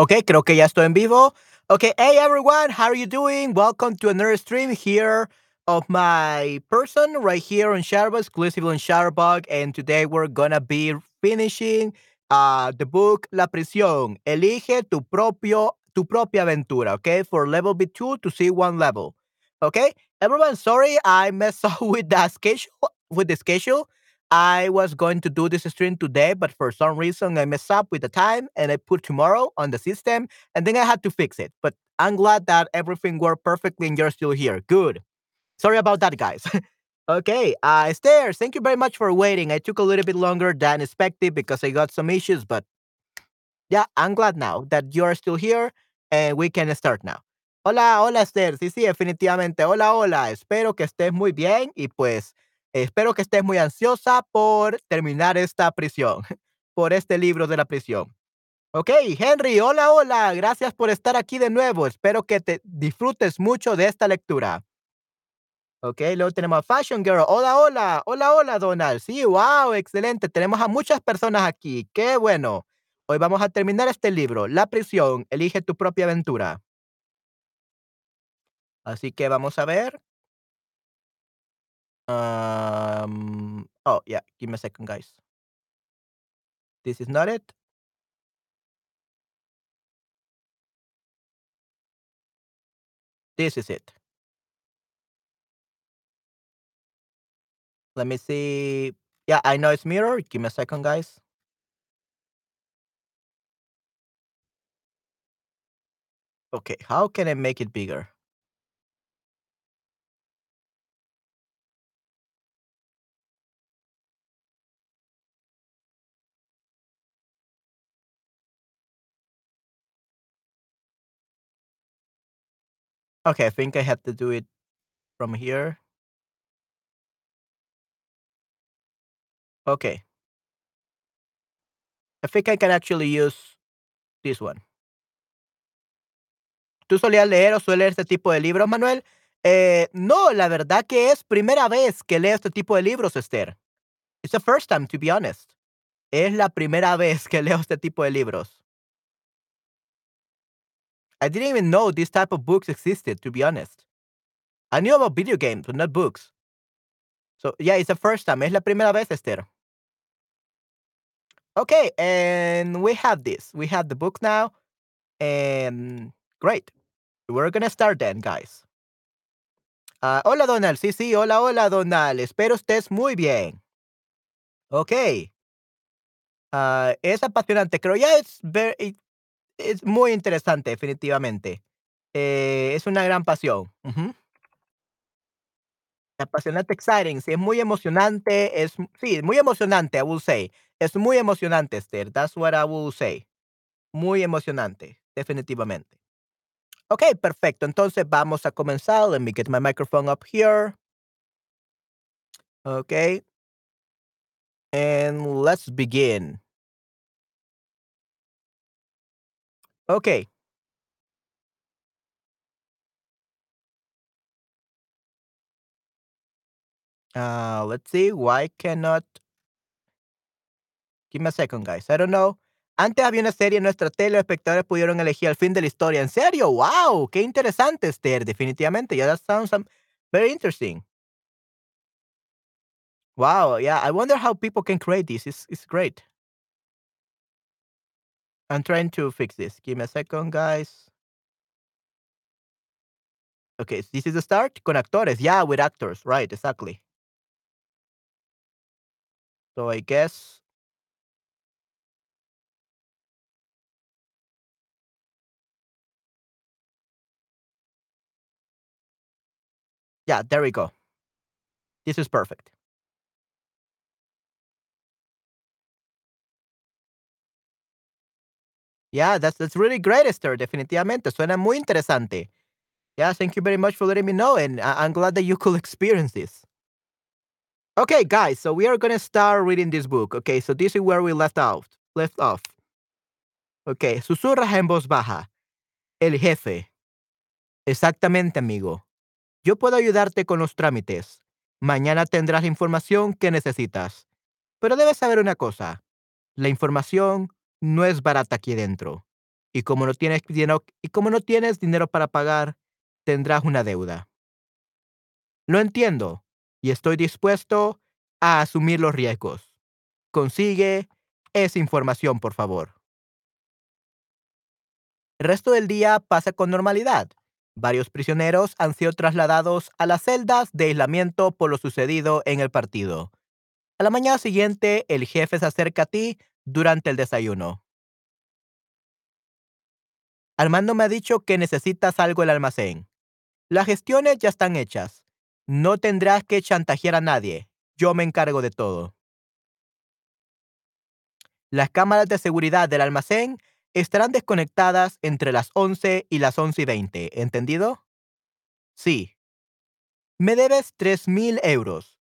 Okay, creo que ya estoy en vivo. Okay, hey everyone, how are you doing? Welcome to another stream here of my person right here on Shutterbug, exclusively on Shutterbug. And today we're gonna be finishing uh, the book La Prisión. Elige tu propio tu propia aventura, okay? For level B2 to C1 level. Okay? Everyone, sorry I messed up with the schedule with the schedule. I was going to do this stream today, but for some reason I messed up with the time and I put tomorrow on the system and then I had to fix it. But I'm glad that everything worked perfectly and you're still here. Good. Sorry about that, guys. okay, uh, Stairs, thank you very much for waiting. I took a little bit longer than expected because I got some issues, but yeah, I'm glad now that you're still here and we can start now. Hola, hola, Esther. Sí, sí, definitivamente. Hola, hola. Espero que estés muy bien y pues Espero que estés muy ansiosa por terminar esta prisión, por este libro de la prisión. Ok, Henry, hola, hola, gracias por estar aquí de nuevo. Espero que te disfrutes mucho de esta lectura. Ok, luego tenemos a Fashion Girl. Hola, hola, hola, hola, Donald. Sí, wow, excelente. Tenemos a muchas personas aquí. Qué bueno. Hoy vamos a terminar este libro, La prisión, elige tu propia aventura. Así que vamos a ver. Um, oh, yeah, give me a second, guys. This is not it. This is it. Let me see. Yeah, I know it's mirror. Give me a second, guys. Okay, how can I make it bigger? Okay, I think I have to do it from here. Okay. I think I can actually use this one. ¿Tú solías leer o sueles leer este tipo de libros, Manuel? Eh, no, la verdad que es primera vez que leo este tipo de libros, Esther. It's the first time, to be honest. Es la primera vez que leo este tipo de libros. I didn't even know this type of books existed, to be honest. I knew about video games, but not books. So, yeah, it's the first time. Es la primera vez, Esther. Okay, and we have this. We have the book now. And great. We're gonna start then, guys. Uh, hola, Donald. Sí, sí, hola, hola, Donald. Espero estés muy bien. Ok. Uh, es apasionante. Creo ya es, very, es muy interesante, definitivamente. Eh, es una gran pasión. Uh -huh. Apasionante, exciting. Sí, es muy emocionante. Es, sí, muy emocionante, I will say. Es muy emocionante, Esther. That's what I will say. Muy emocionante, definitivamente. Ok, perfecto. Entonces vamos a comenzar. Let me get my microphone up here. Okay. And let's begin. Okay. Uh, let's see. Why cannot Give me a second, guys. I don't know. Antes había una serie en nuestra tele, los espectadores pudieron elegir el fin de la historia. ¿En serio? ¡Wow! ¡Qué interesante, Esther! Definitivamente. Yeah, that sounds um, very interesting. Wow. Yeah, I wonder how people can create this. It's, it's great. I'm trying to fix this. Give me a second, guys. Okay, this is the start. Con actores. Yeah, with actors. Right, exactly. So I guess Yeah, there we go. This is perfect. Yeah, that's that's really great, Esther. Definitivamente. Suena muy interesante. Yeah, thank you very much for letting me know. And I'm glad that you could experience this. Okay, guys, so we are going to start reading this book. Okay, so this is where we left off. Left off. Okay, susurras en voz baja. El jefe. Exactamente, amigo. Yo puedo ayudarte con los trámites. Mañana tendrás la información que necesitas. Pero debes saber una cosa. La información no es barata aquí dentro. Y como no tienes dinero, y como no tienes dinero para pagar, tendrás una deuda. Lo entiendo y estoy dispuesto a asumir los riesgos. Consigue esa información, por favor. El resto del día pasa con normalidad. Varios prisioneros han sido trasladados a las celdas de aislamiento por lo sucedido en el partido. A la mañana siguiente, el jefe se acerca a ti durante el desayuno. Armando me ha dicho que necesitas algo el almacén. Las gestiones ya están hechas. No tendrás que chantajear a nadie. Yo me encargo de todo. Las cámaras de seguridad del almacén estarán desconectadas entre las 11 y las 11 y 20. ¿Entendido? Sí. Me debes 3.000 euros.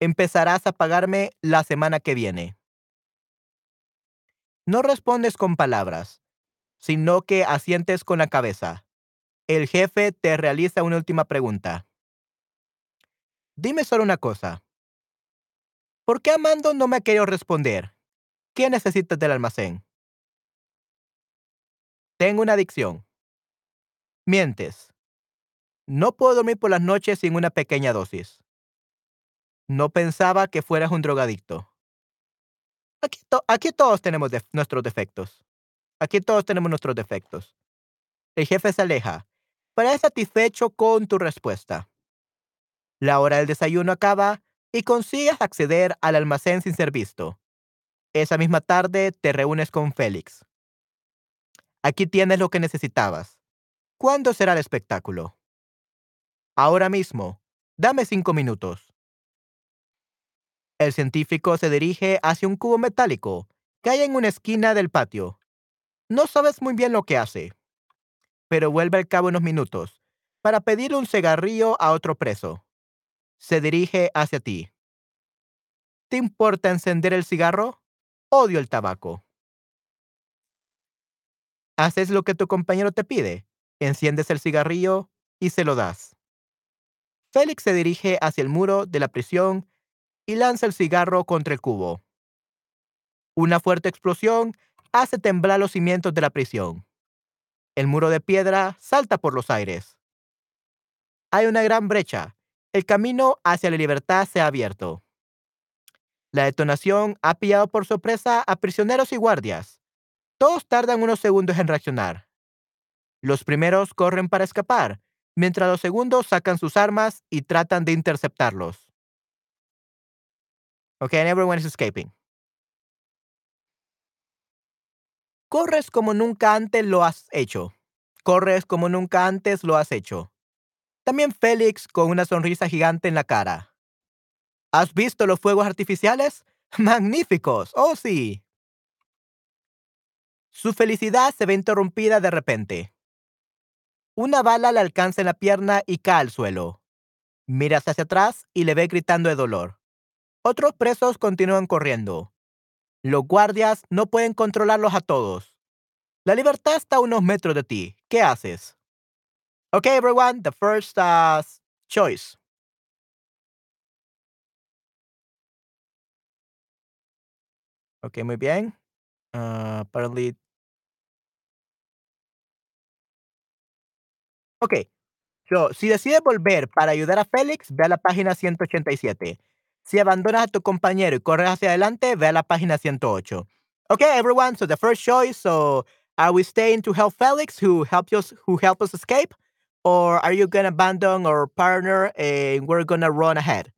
Empezarás a pagarme la semana que viene. No respondes con palabras, sino que asientes con la cabeza. El jefe te realiza una última pregunta. Dime solo una cosa. ¿Por qué Amando no me ha querido responder? ¿Qué necesitas del almacén? Tengo una adicción. Mientes. No puedo dormir por las noches sin una pequeña dosis. No pensaba que fueras un drogadicto. Aquí, todos tenemos nuestros defectos. Aquí todos tenemos nuestros defectos. El jefe se aleja. Parece satisfecho con tu respuesta. La hora del desayuno acaba y consigues acceder al almacén sin ser visto. Esa misma tarde te reúnes con Félix. Aquí tienes lo que necesitabas. ¿Cuándo será el espectáculo? Ahora mismo. Dame cinco minutos. El científico se dirige hacia un cubo metálico que hay en una esquina del patio. No sabes muy bien lo que hace, pero vuelve al cabo unos minutos para pedirle un cigarrillo a otro preso. Se dirige hacia ti. ¿Te importa encender el cigarro? Odio el tabaco. Haces lo que tu compañero te pide. Enciendes el cigarrillo y se lo das. Félix se dirige hacia el muro de la prisión y lanza el cigarro contra el cubo. Una fuerte explosión hace temblar los cimientos de la prisión. El muro de piedra salta por los aires. Hay una gran brecha. El camino hacia la libertad se ha abierto. La detonación ha pillado por sorpresa a prisioneros y guardias. Todos tardan unos segundos en reaccionar. Los primeros corren para escapar, mientras los segundos sacan sus armas y tratan de interceptarlos. Okay, and everyone is escaping. Corres como nunca antes lo has hecho. Corres como nunca antes lo has hecho. También Félix con una sonrisa gigante en la cara. ¿Has visto los fuegos artificiales? Magníficos. Oh, sí. Su felicidad se ve interrumpida de repente. Una bala le alcanza en la pierna y cae al suelo. Miras hacia atrás y le ve gritando de dolor. Otros presos continúan corriendo. Los guardias no pueden controlarlos a todos. La libertad está a unos metros de ti. ¿Qué haces? Okay, everyone, the first uh, choice. Okay, muy bien. Uh, apparently Ok. So, si decides volver para ayudar a Félix, ve a la página 187. Si abandonas a tu compañero y corres hacia adelante, ve a la página 108. Okay, everyone. So the first choice. So are we staying to help Felix, who helped us, who helped us escape, or are you gonna abandon our partner and we're gonna run ahead?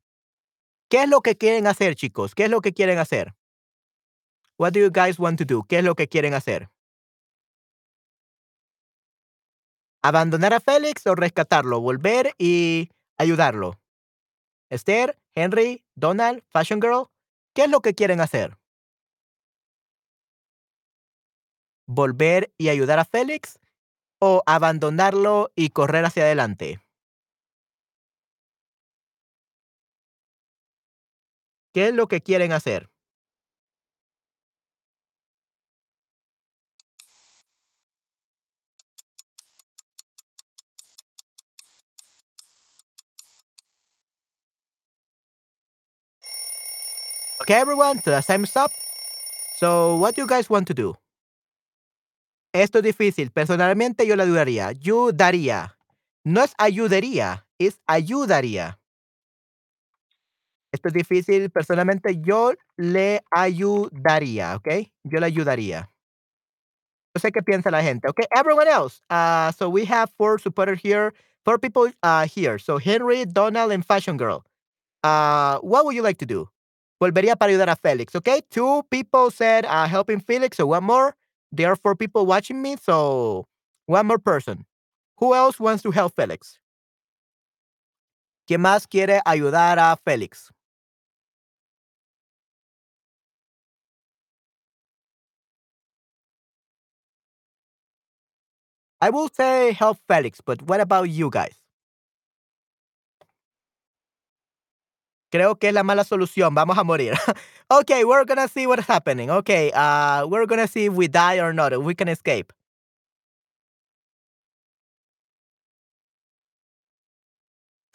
¿Qué es lo que quieren hacer, chicos? ¿Qué es lo que quieren hacer? What do you guys want to do? ¿Qué es lo que quieren hacer? abandonar a Félix o rescatarlo, volver y ayudarlo. Esther, Henry, Donald, Fashion Girl, ¿qué es lo que quieren hacer? ¿Volver y ayudar a Félix o abandonarlo y correr hacia adelante? ¿Qué es lo que quieren hacer? Okay, everyone, that's time stop. So, what do you guys want to do? Esto es difícil. Personalmente yo le ayudaría. Ayudaría. No es ayudaría, es ayudaría. Esto es difícil. Personalmente yo le ayudaría, ¿ok? Yo le ayudaría. No sé qué piensa la gente. Okay, everyone else. Uh, so we have four supporters here, four people uh, here. So Henry, Donald, and Fashion Girl. Uh, what would you like to do? Volvería para ayudar a Felix, okay? Two people said uh, helping Felix, so one more. There are four people watching me, so one more person. Who else wants to help Felix? ¿Quién más quiere ayudar a Felix? I will say help Felix, but what about you guys? Creo que es la mala solución. Vamos a morir. okay, we're gonna see what's happening. Okay, uh, we're gonna see if we die or not, we can escape.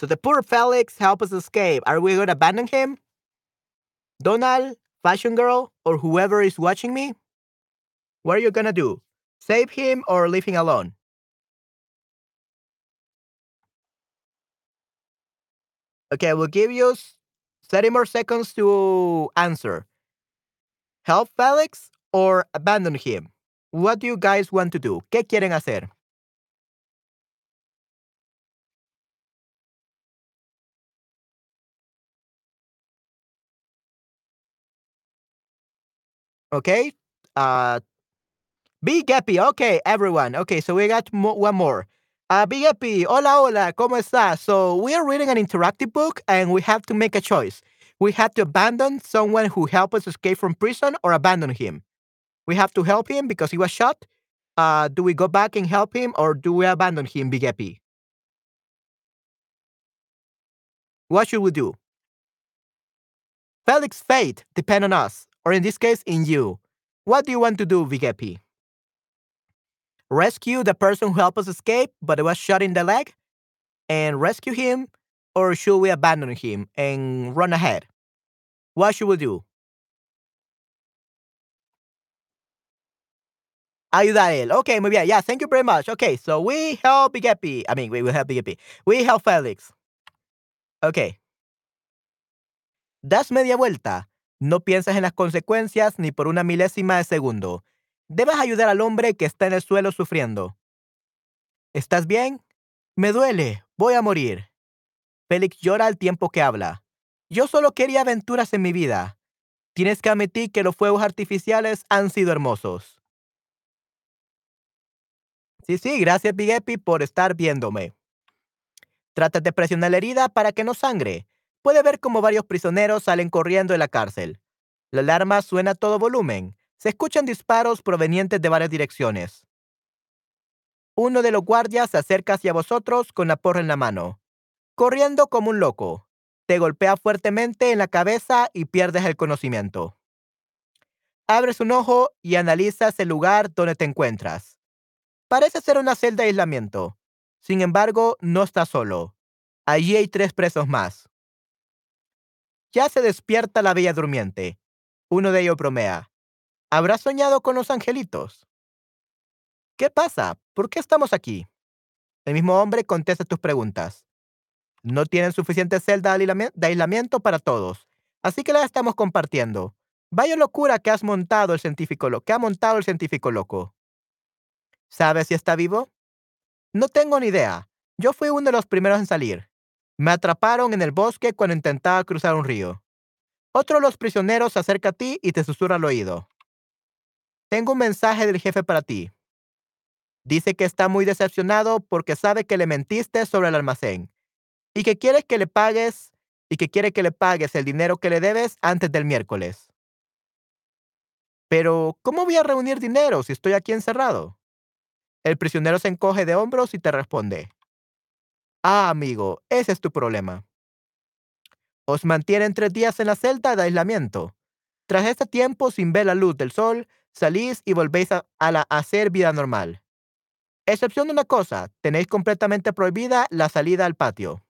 So the poor Felix help us escape. Are we gonna abandon him? Donald, Fashion Girl, or whoever is watching me? What are you gonna do? Save him or leave him alone? Okay, we'll give you 30 more seconds to answer. Help Felix or abandon him? What do you guys want to do? ¿Qué quieren hacer? Okay. Uh, Big Epi. Okay, everyone. Okay, so we got mo- one more. Uh, Big Epi, hola, hola, ¿cómo estás? So we are reading an interactive book and we have to make a choice. We have to abandon someone who helped us escape from prison or abandon him. We have to help him because he was shot. Uh, do we go back and help him or do we abandon him, Big Epi? What should we do? Felix's fate depends on us, or in this case, in you. What do you want to do, Big Epi? Rescue the person who helped us escape but it was shot in the leg and rescue him or should we abandon him and run ahead? What should we do? Ayudar él. Okay muy bien. Yeah thank you very much. Okay so we help Big Epi. I mean we will help Big Epi. we help Felix. Okay das media vuelta. No piensas en las consecuencias ni por una milésima de segundo Debes ayudar al hombre que está en el suelo sufriendo. ¿Estás bien? Me duele. Voy a morir. Félix llora al tiempo que habla. Yo solo quería aventuras en mi vida. Tienes que admitir que los fuegos artificiales han sido hermosos. Sí, sí, gracias Big Epi por estar viéndome. Trata de presionar la herida para que no sangre. Puede ver cómo varios prisioneros salen corriendo de la cárcel. La alarma suena a todo volumen. Se escuchan disparos provenientes de varias direcciones. Uno de los guardias se acerca hacia vosotros con la porra en la mano, corriendo como un loco. Te golpea fuertemente en la cabeza y pierdes el conocimiento. Abres un ojo y analizas el lugar donde te encuentras. Parece ser una celda de aislamiento. Sin embargo, no estás solo. Allí hay tres presos más. Ya se despierta la bella durmiente. Uno de ellos bromea. ¿Habrás soñado con los angelitos? ¿Qué pasa? ¿Por qué estamos aquí? El mismo hombre contesta tus preguntas. No tienen suficiente celda de aislamiento para todos, así que la estamos compartiendo. Vaya locura que has montado el científico lo que ha montado el científico loco. ¿Sabes si está vivo? No tengo ni idea. Yo fui uno de los primeros en salir. Me atraparon en el bosque cuando intentaba cruzar un río. Otro de los prisioneros se acerca a ti y te susurra al oído. Tengo un mensaje del jefe para ti. Dice que está muy decepcionado porque sabe que le mentiste sobre el almacén y que quiere que le pagues y que quiere que le pagues el dinero que le debes antes del miércoles. Pero, ¿cómo voy a reunir dinero si estoy aquí encerrado? El prisionero se encoge de hombros y te responde. Ah, amigo, ese es tu problema. Os mantienen tres días en la celda de aislamiento. Tras este tiempo sin ver la luz del sol, salís y volvéis a, la, hacer vida normal. Excepción de una cosa, tenéis completamente prohibida la salida al patio.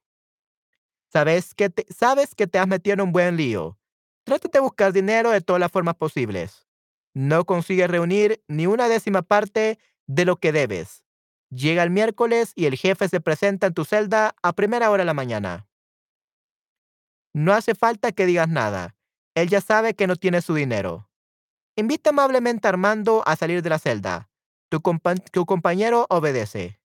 Sabes que te, sabes que te has metido en un buen lío. Trata de buscar dinero de todas las formas posibles. No consigues reunir ni una décima parte de lo que debes. Llega el miércoles y el jefe se presenta en tu celda a primera hora de la mañana. No hace falta que digas nada. Él ya sabe que no tiene su dinero. Invita amablemente a Armando a salir de la celda. Tu, tu compañero obedece.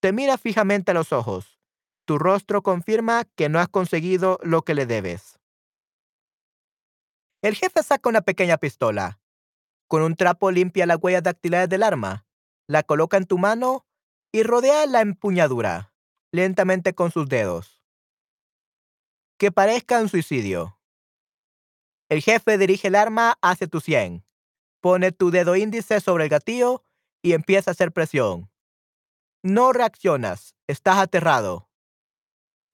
Te mira fijamente a los ojos. Tu rostro confirma que no has conseguido lo que le debes. El jefe saca una pequeña pistola. Con un trapo limpia la huella dactilares del arma, la coloca en tu mano y rodea la empuñadura lentamente con sus dedos. Que parezca un suicidio. El jefe dirige el arma hacia tu sien. Pone tu dedo índice sobre el gatillo y empieza a hacer presión. No reaccionas. Estás aterrado.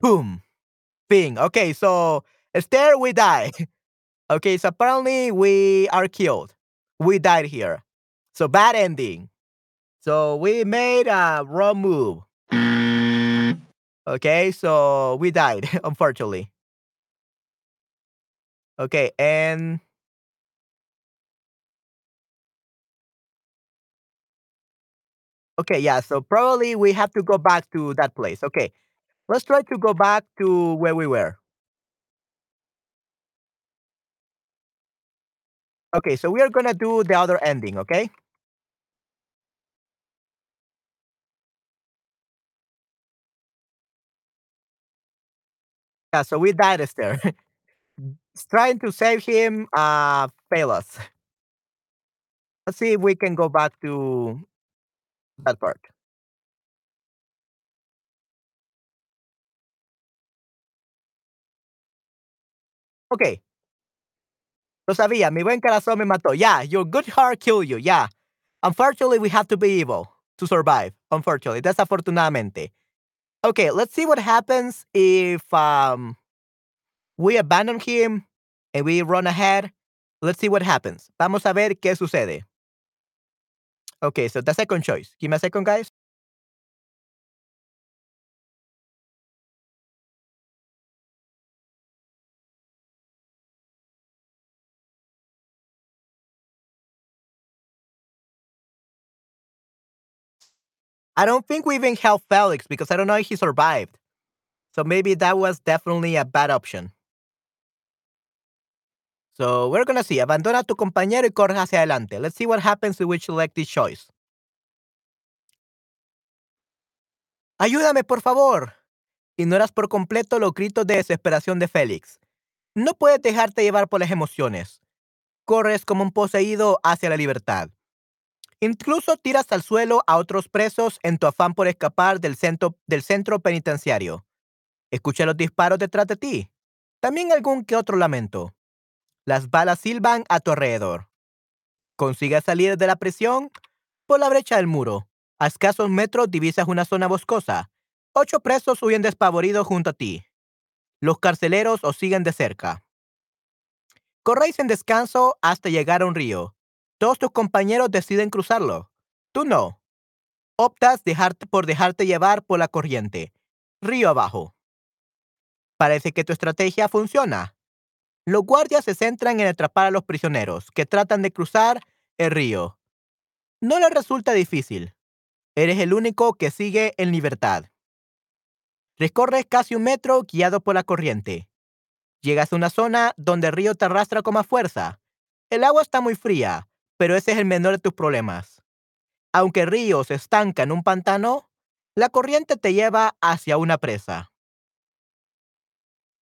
Boom. Ping. Okay, so there we die. Okay, so apparently we are killed. We died here. So bad ending. So we made a wrong move. Okay, so we died, unfortunately. Okay, and Okay, yeah, so probably we have to go back to that place. Okay. Let's try to go back to where we were. Okay, so we are gonna do the other ending, okay? Yeah, so we died Esther. Trying to save him uh fail us. Let's see if we can go back to that part. Okay. Lo sabía, mi buen corazón me mató. Yeah, your good heart killed you. Yeah. Unfortunately, we have to be evil to survive. Unfortunately, desafortunadamente. Okay, let's see what happens if um we abandon him and we run ahead. Let's see what happens. Vamos a ver qué sucede. Okay, so the second choice. Give me a second, guys. I don't think we even helped Felix because I don't know if he survived. So maybe that was definitely a bad option. So we're gonna see. Abandona a tu compañero y corre hacia adelante. Let's see what happens if we select this choice. Ayúdame, por favor. Ignoras por completo los gritos de desesperación de Félix. No puedes dejarte llevar por las emociones. Corres como un poseído hacia la libertad. Incluso tiras al suelo a otros presos en tu afán por escapar del centro, del centro penitenciario. Escucha los disparos detrás de ti. También algún que otro lamento. Las balas silban a tu alrededor. Consigues salir de la prisión por la brecha del muro. A escasos metros divisas una zona boscosa. Ocho presos huyen despavoridos junto a ti. Los carceleros os siguen de cerca. Corréis en descanso hasta llegar a un río. Todos tus compañeros deciden cruzarlo. Tú no. Optas por dejarte llevar por la corriente. Río abajo. Parece que tu estrategia funciona. Los guardias se centran en atrapar a los prisioneros que tratan de cruzar el río. No les resulta difícil. Eres el único que sigue en libertad. Recorres casi un metro guiado por la corriente. Llegas a una zona donde el río te arrastra con más fuerza. El agua está muy fría, pero ese es el menor de tus problemas. Aunque el río se estanca en un pantano, la corriente te lleva hacia una presa.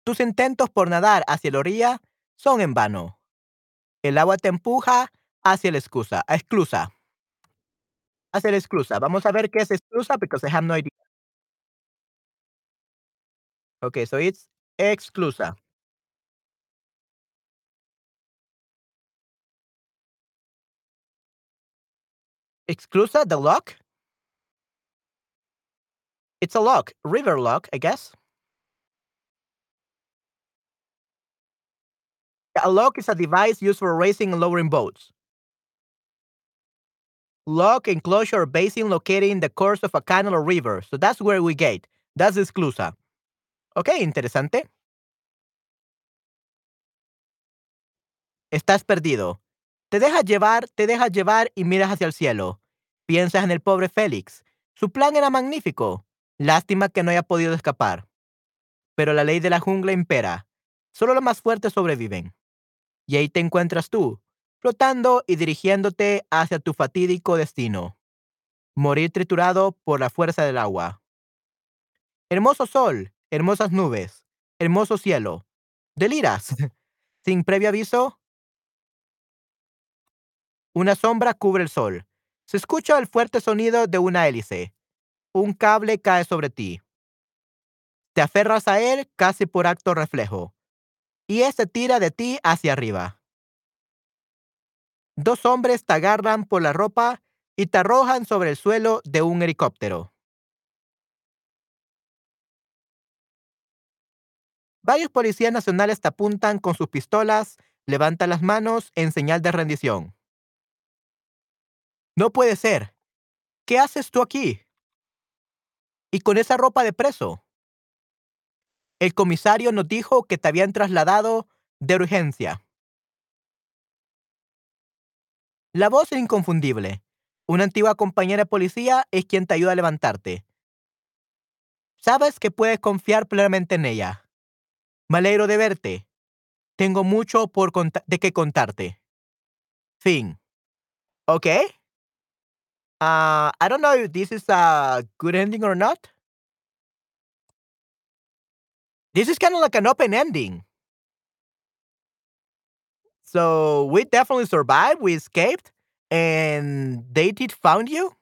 Tus intentos por nadar hacia la orilla son en vano. El agua te empuja hacia la excusa, a exclusa. Hacia la exclusa. Vamos a ver qué es exclusa because I have no idea. Okay, so it's exclusa. Exclusa, the lock? It's a lock, river lock, I guess. A lock is a device used for racing and lowering boats. Lock, enclosure, basin located in the course of a canal or river. So that's where we get. That's exclusa. Ok, interesante. Estás perdido. Te dejas llevar, te dejas llevar y miras hacia el cielo. Piensas en el pobre Félix. Su plan era magnífico. Lástima que no haya podido escapar. Pero la ley de la jungla impera. Solo los más fuertes sobreviven. Y ahí te encuentras tú, flotando y dirigiéndote hacia tu fatídico destino. Morir triturado por la fuerza del agua. Hermoso sol, hermosas nubes, hermoso cielo. Deliras. Sin previo aviso, una sombra cubre el sol. Se escucha el fuerte sonido de una hélice. Un cable cae sobre ti. Te aferras a él casi por acto reflejo. Y ese tira de ti hacia arriba. Dos hombres te agarran por la ropa y te arrojan sobre el suelo de un helicóptero. Varios policías nacionales te apuntan con sus pistolas, levantan las manos en señal de rendición. No puede ser. ¿Qué haces tú aquí? ¿Y con esa ropa de preso? El comisario nos dijo que te habían trasladado de urgencia. La voz es inconfundible. Una antigua compañera de policía es quien te ayuda a levantarte. Sabes que puedes confiar plenamente en ella. Me alegro de verte. Tengo mucho por de qué contarte. Fin. Okay. Uh, I don't know if this is a good ending or not. This is kind of like an open ending. So we definitely survived. We escaped, and they did found you,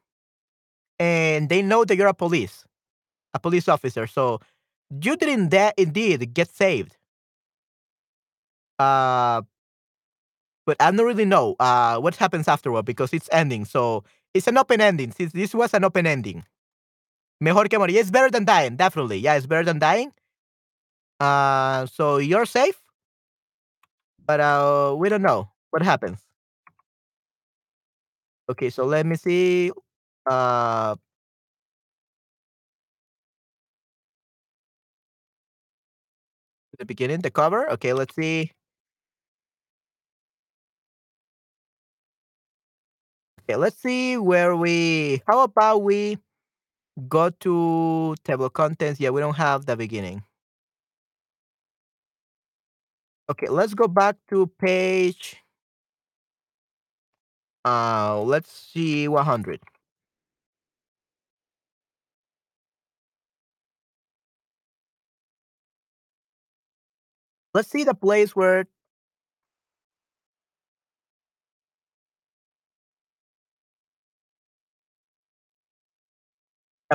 and they know that you're a police, a police officer. So you didn't that indeed get saved. Uh, but I don't really know uh what happens afterward because it's ending. So it's an open ending. Since this was an open ending. Mejor que morir. It's better than dying, definitely. Yeah, it's better than dying. Uh, so you're safe, but uh, we don't know what happens. Okay, so let me see. Uh, the beginning, the cover. Okay, let's see. Okay, let's see where we. How about we go to table contents? Yeah, we don't have the beginning. Okay, let's go back to page. Uh, let's see 100. Let's see the place where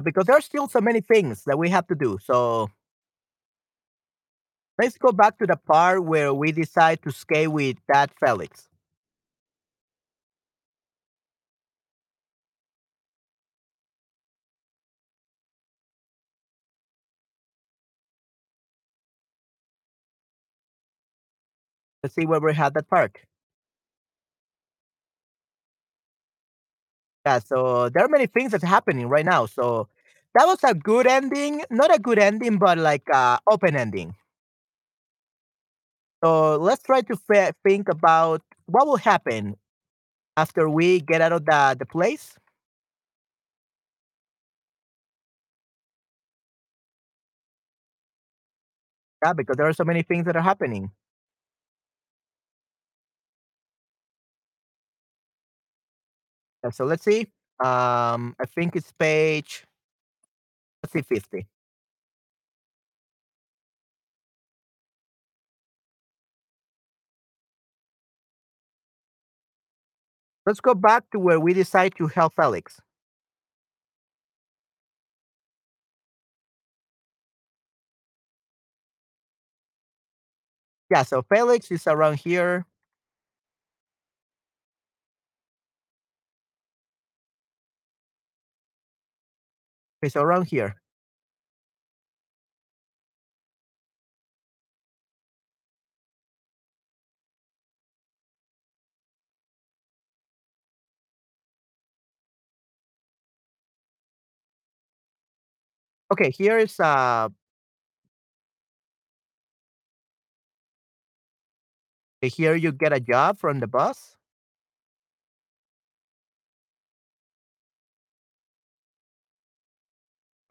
because there are still so many things that we have to do. So let's go back to the part where we decide to skate with that Felix. Let's see where we had that park. Yeah, so there are many things that's happening right now. So that was a good ending. Not a good ending, but like a open ending. So let's try to think about what will happen after we get out of the, the place. Yeah, because there are so many things that are happening. Yeah, so let's see. Um, I think it's page, let's see, 50. Let's go back to where we decide to help Felix. Yeah, so Felix is around here. It's around here. Okay, here is uh here you get a job from the boss.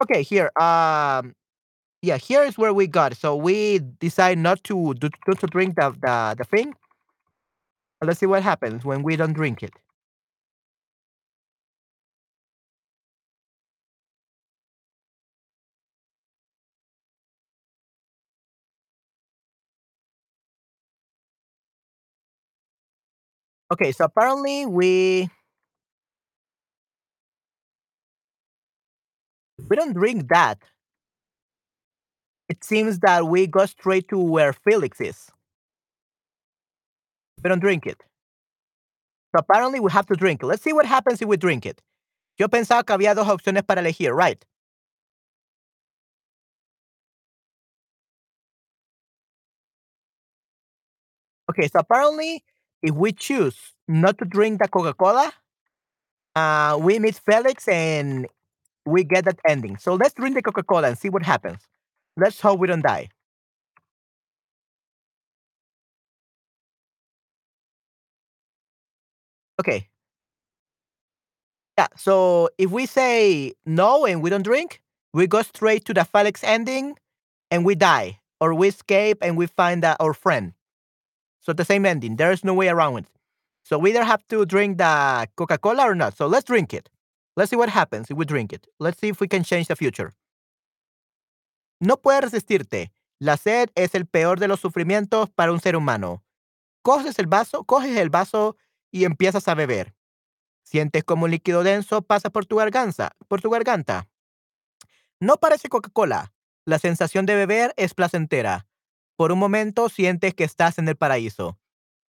Okay, here um yeah, here is where we got. So we decide not to not to drink the, the the thing. Let's see what happens when we don't drink it. Okay, so apparently we we don't drink that. It seems that we go straight to where Felix is. We don't drink it. So apparently we have to drink it. Let's see what happens if we drink it. Yo pensaba que había dos opciones para elegir, right? Okay, so apparently if we choose not to drink the Coca-Cola, uh, we meet Felix and we get that ending. So let's drink the Coca-Cola and see what happens. Let's hope we don't die. Okay. Yeah, so if we say no and we don't drink, we go straight to the Felix ending and we die, or we escape and we find our friend. So the same ending. There's no way around it. So we either have to drink the Coca Cola or not. So let's drink it. Let's see what happens if we drink it. Let's see if we can change the future. No puedes resistirte. La sed es el peor de los sufrimientos para un ser humano. Coges el vaso, coges el vaso y empiezas a beber. Sientes como un líquido denso pasa por tu garganta, por tu garganta. No parece Coca-Cola. La sensación de beber es placentera. Por un momento sientes que estás en el paraíso.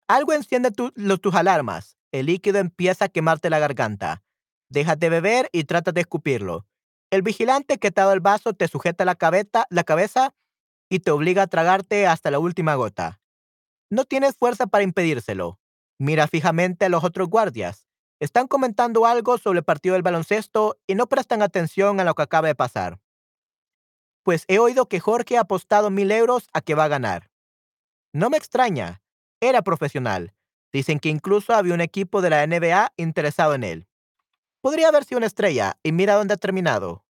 Algo enciende tus alarmas. El líquido empieza a quemarte la garganta. Dejas de beber y tratas de escupirlo. El vigilante que te ha dado el vaso te sujeta la, la cabeza y te obliga a tragarte hasta la última gota. No tienes fuerza para impedírselo. Mira fijamente a los otros guardias. Están comentando algo sobre el partido del baloncesto y no prestan atención a lo que acaba de pasar. Pues he oído que Jorge ha apostado mil euros a que va a ganar. No me extraña. Era profesional. Dicen que incluso había un equipo de la NBA interesado en él. Podría haber sido una estrella y mira dónde ha terminado.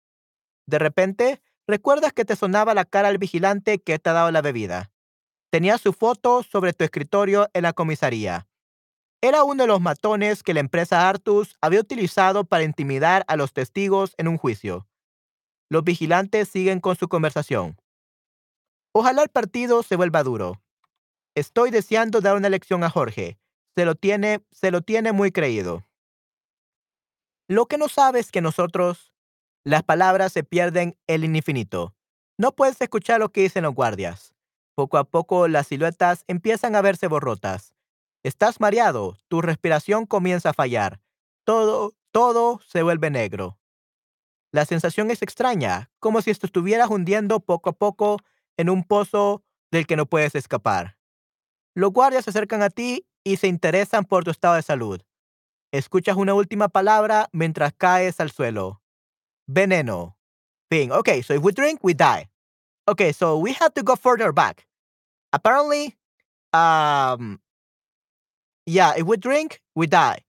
De repente, recuerdas que te sonaba la cara al vigilante que te ha dado la bebida. Tenía su foto sobre tu escritorio en la comisaría. Era uno de los matones que la empresa Artus había utilizado para intimidar a los testigos en un juicio. Los vigilantes siguen con su conversación. Ojalá el partido se vuelva duro. Estoy deseando dar una lección a Jorge. Se lo tiene, se lo tiene muy creído. Lo que no sabes es que nosotros, las palabras se pierden en el infinito. No puedes escuchar lo que dicen los guardias. Poco a poco las siluetas empiezan a verse borrotas. Estás mareado, tu respiración comienza a fallar. Todo, todo se vuelve negro. La sensación es extraña, como si te estuvieras hundiendo poco a poco en un pozo del que no puedes escapar. Los guardias se acercan a ti y se interesan por tu estado de salud. Escuchas una última palabra mientras caes al suelo. Veneno. Thing. Okay, so if we drink, we die. Okay, so we have to go further back. Apparently, um, yeah, if we drink, we die.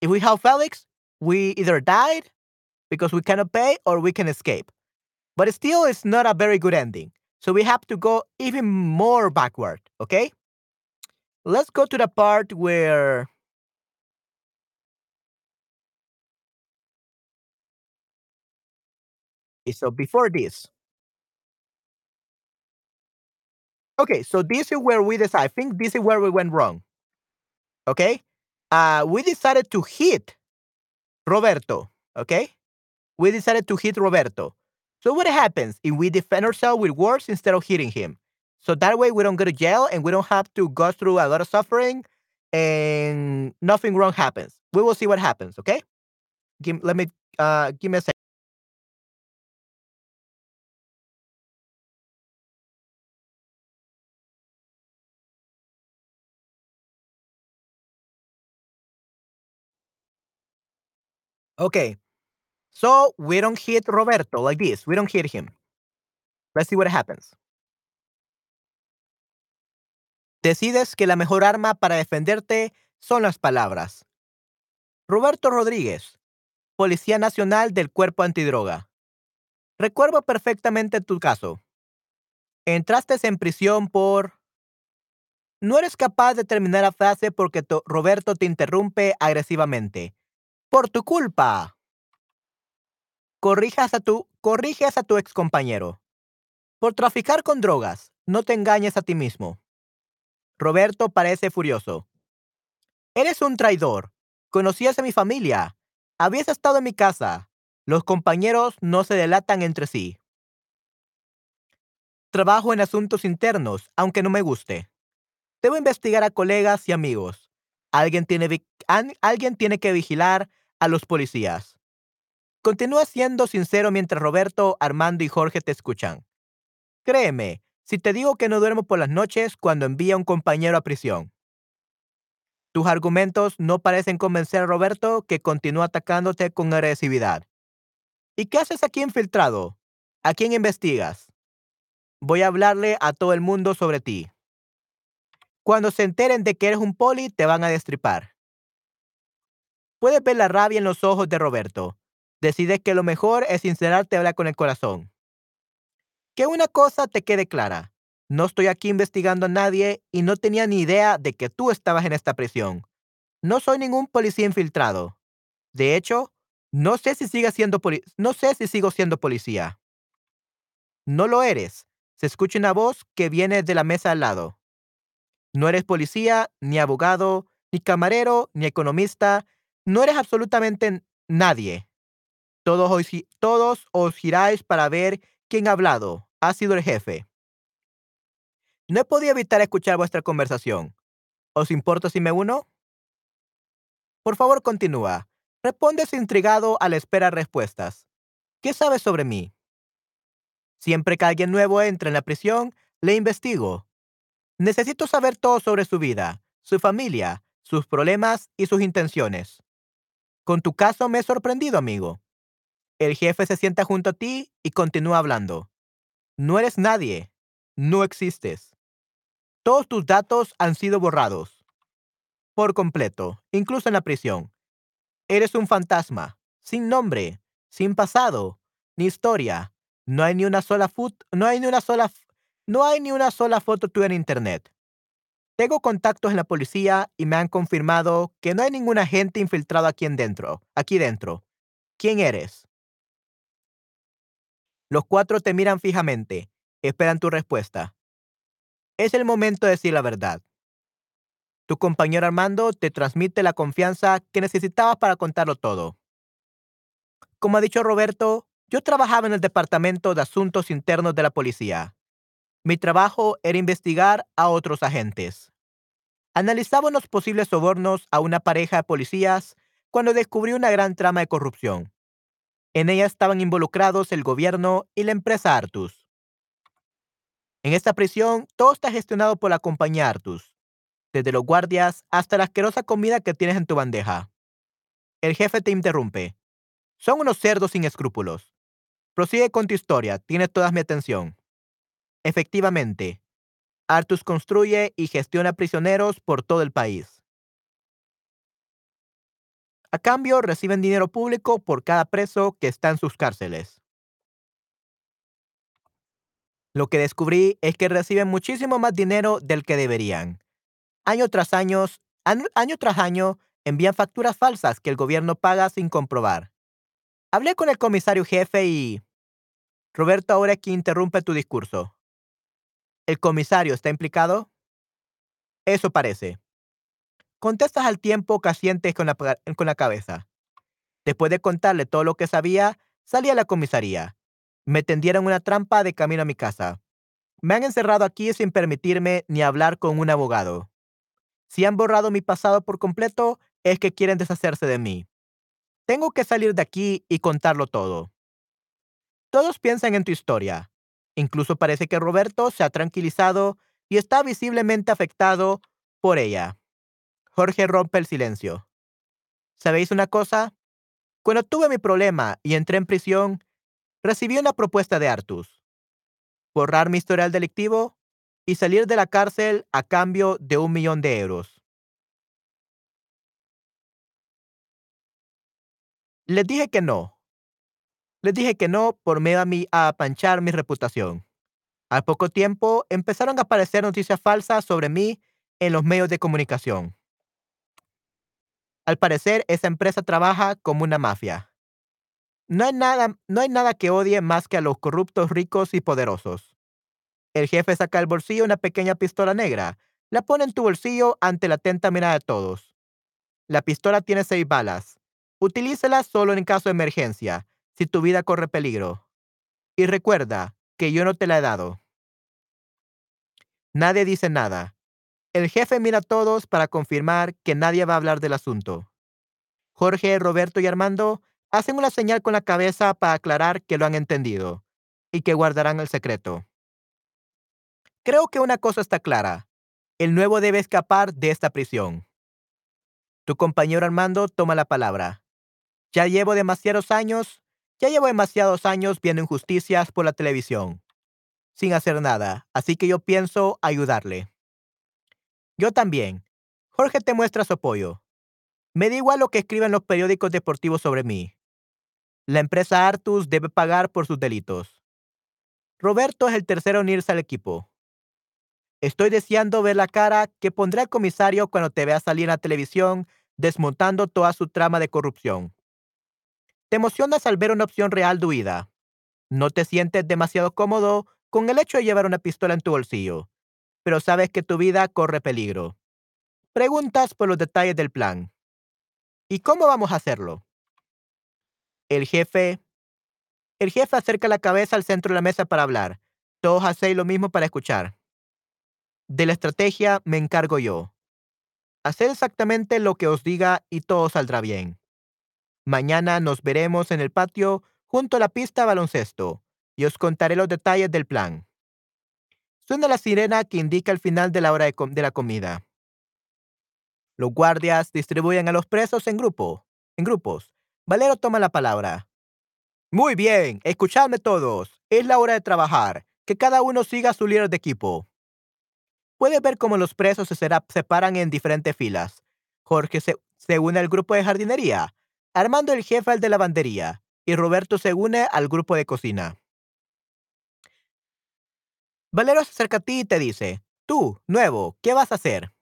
If we have Felix, we either died because we cannot pay or we can escape. But still, it's not a very good ending. So we have to go even more backward, okay? Let's go to the part where Okay, so before this. Okay, so this is where we decide. I think this is where we went wrong. Okay? Uh, we decided to hit Roberto. Okay? We decided to hit Roberto. So what happens if we defend ourselves with words instead of hitting him? So that way we don't go to jail and we don't have to go through a lot of suffering and nothing wrong happens. We will see what happens, okay? Give, let me uh, give me a second. Okay, so we don't hit Roberto like this. We don't hit him. Let's see what happens. Decides que la mejor arma para defenderte son las palabras. Roberto Rodríguez, Policía Nacional del Cuerpo Antidroga. Recuerdo perfectamente tu caso. Entraste en prisión por... No eres capaz de terminar la frase porque Roberto te interrumpe agresivamente. Por tu culpa. Corrijas a tu, corriges a tu excompañero. Por traficar con drogas, no te engañes a ti mismo. Roberto parece furioso. Eres un traidor. Conocías a mi familia. Habías estado en mi casa. Los compañeros no se delatan entre sí. Trabajo en asuntos internos, aunque no me guste. Debo investigar a colegas y amigos. Alguien tiene, alguien tiene que vigilar a los policías. Continúa siendo sincero mientras Roberto, Armando y Jorge te escuchan. Créeme, si te digo que no duermo por las noches cuando envía a un compañero a prisión. Tus argumentos no parecen convencer a Roberto que continúa atacándote con agresividad. ¿Y qué haces aquí infiltrado? ¿A quién investigas? Voy a hablarle a todo el mundo sobre ti. Cuando se enteren de que eres un poli, te van a destripar. Puedes ver la rabia en los ojos de Roberto. Decides que lo mejor es sincerarte y hablar con el corazón. Que una cosa te quede clara. No estoy aquí investigando a nadie y no tenía ni idea de que tú estabas en esta prisión. No soy ningún policía infiltrado. De hecho, no sé si siga siendo no sé si sigo siendo policía. No lo eres. Se escucha una voz que viene de la mesa al lado. No eres policía, ni abogado, ni camarero, ni economista. No eres absolutamente nadie. Todos os, todos os giráis para ver quién ha hablado ha sido el jefe. No he podido evitar escuchar vuestra conversación. ¿Os importa si me uno? Por favor, continúa. Respondes intrigado a la espera de respuestas. ¿Qué sabes sobre mí? Siempre que alguien nuevo entra en la prisión, le investigo. Necesito saber todo sobre su vida, su familia, sus problemas y sus intenciones. Con tu caso me he sorprendido, amigo. El jefe se sienta junto a ti y continúa hablando. No eres nadie. No existes. Todos tus datos han sido borrados. Por completo, incluso en la prisión. Eres un fantasma, sin nombre, sin pasado, ni historia. No hay ni una sola foto, tuya en internet. Tengo contactos en la policía y me han confirmado que no hay ningún agente infiltrado aquí dentro, aquí dentro. ¿Quién eres? Los cuatro te miran fijamente, esperan tu respuesta. Es el momento de decir la verdad. Tu compañero Armando te transmite la confianza que necesitabas para contarlo todo. Como ha dicho Roberto, yo trabajaba en el Departamento de Asuntos Internos de la Policía. Mi trabajo era investigar a otros agentes. Analizaba los posibles sobornos a una pareja de policías cuando descubrí una gran trama de corrupción. En ella estaban involucrados el gobierno y la empresa Artus. En esta prisión, todo está gestionado por la compañía Artus, desde los guardias hasta la asquerosa comida que tienes en tu bandeja. El jefe te interrumpe. Son unos cerdos sin escrúpulos. Prosigue con tu historia, tienes toda mi atención. Efectivamente, Artus construye y gestiona prisioneros por todo el país. A cambio, reciben dinero público por cada preso que está en sus cárceles. Lo que descubrí es que reciben muchísimo más dinero del que deberían. Año tras año, año tras año, envían facturas falsas que el gobierno paga sin comprobar. Hablé con el comisario jefe y... Roberto ahora aquí interrumpe tu discurso. ¿El comisario está implicado? Eso parece. Contestas al tiempo que asientes con la, con la cabeza. Después de contarle todo lo que sabía, salí a la comisaría. Me tendieron una trampa de camino a mi casa. Me han encerrado aquí sin permitirme ni hablar con un abogado. Si han borrado mi pasado por completo, es que quieren deshacerse de mí. Tengo que salir de aquí y contarlo todo. Todos piensan en tu historia. Incluso parece que Roberto se ha tranquilizado y está visiblemente afectado por ella. Jorge rompe el silencio. ¿Sabéis una cosa? Cuando tuve mi problema y entré en prisión, recibí una propuesta de Artus. Borrar mi historial delictivo y salir de la cárcel a cambio de un millón de euros. Les dije que no. Les dije que no por miedo a, mí, a panchar mi reputación. Al poco tiempo empezaron a aparecer noticias falsas sobre mí en los medios de comunicación. Al parecer, esa empresa trabaja como una mafia. No hay nada, no hay nada que odie más que a los corruptos ricos y poderosos. El jefe saca del bolsillo una pequeña pistola negra, la pone en tu bolsillo ante la atenta mirada de todos. La pistola tiene seis balas. Utilícela solo en caso de emergencia, si tu vida corre peligro. Y recuerda que yo no te la he dado. Nadie dice nada. El jefe mira a todos para confirmar que nadie va a hablar del asunto. Jorge, Roberto y Armando hacen una señal con la cabeza para aclarar que lo han entendido y que guardarán el secreto. Creo que una cosa está clara. El nuevo debe escapar de esta prisión. Tu compañero Armando toma la palabra. Ya llevo demasiados años, ya llevo demasiados años viendo injusticias por la televisión, sin hacer nada, así que yo pienso ayudarle. Yo también. Jorge te muestra su apoyo. Me da igual lo que escriban los periódicos deportivos sobre mí. La empresa Artus debe pagar por sus delitos. Roberto es el tercero en unirse al equipo. Estoy deseando ver la cara que pondrá el comisario cuando te vea salir en la televisión desmontando toda su trama de corrupción. Te emocionas al ver una opción real de huida. No te sientes demasiado cómodo con el hecho de llevar una pistola en tu bolsillo, pero sabes que tu vida corre peligro. Preguntas por los detalles del plan. ¿Y cómo vamos a hacerlo? El jefe. El jefe acerca la cabeza al centro de la mesa para hablar. Todos hacéis lo mismo para escuchar. De la estrategia me encargo yo. Hacer exactamente lo que os diga y todo saldrá bien. Mañana nos veremos en el patio junto a la pista de baloncesto y os contaré los detalles del plan. Suena la sirena que indica el final de la hora de, la comida. Los guardias distribuyen a los presos en grupo, en grupos. Valero toma la palabra. Muy bien, escuchadme todos. Es la hora de trabajar. Que cada uno siga su líder de equipo. Puedes ver cómo los presos se separan en diferentes filas. Jorge se, une al grupo de jardinería, Armando el jefe al de lavandería y Roberto se une al grupo de cocina. Valero se acerca a ti y te dice, tú, nuevo, ¿qué vas a hacer?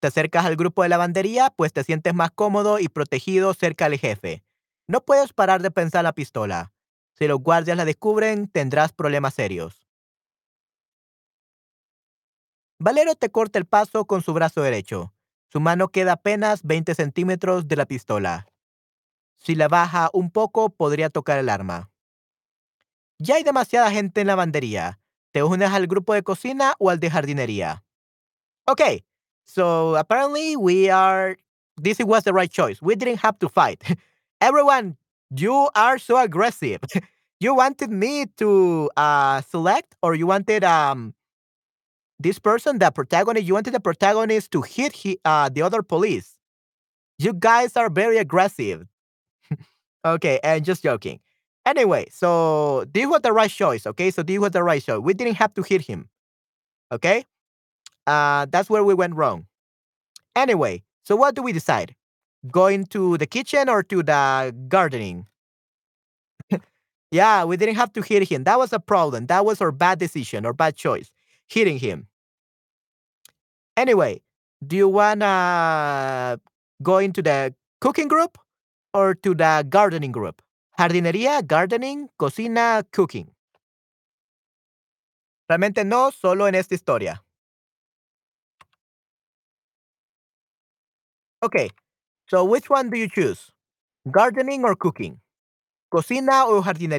Te acercas al grupo de lavandería, pues te sientes más cómodo y protegido cerca del jefe. No puedes parar de pensar la pistola. Si los guardias la descubren, tendrás problemas serios. Valero te corta el paso con su brazo derecho. Su mano queda apenas 20 centímetros de la pistola. Si la baja un poco, podría tocar el arma. Ya hay demasiada gente en la lavandería. ¿Te unes al grupo de cocina o al de jardinería? Okay, so apparently we are. This was the right choice. We didn't have to fight. Everyone, you are so aggressive. you wanted me to uh, select, or you wanted um, this person, the protagonist, you wanted the protagonist to hit he, uh, the other police. You guys are very aggressive. okay, and just joking. Anyway, so this was the right choice. Okay, so this was the right choice. We didn't have to hit him. Okay, uh, that's where we went wrong. Anyway, so what do we decide? Going to the kitchen or to the gardening? yeah, we didn't have to hit him. That was a problem. That was our bad decision or bad choice hitting him. Anyway, do you wanna go into the cooking group or to the gardening group? Jardinería, gardening, cocina, cooking. Realmente no, solo en esta historia. Okay, so which one do you choose? Gardening or cooking? Cocina o jardinería?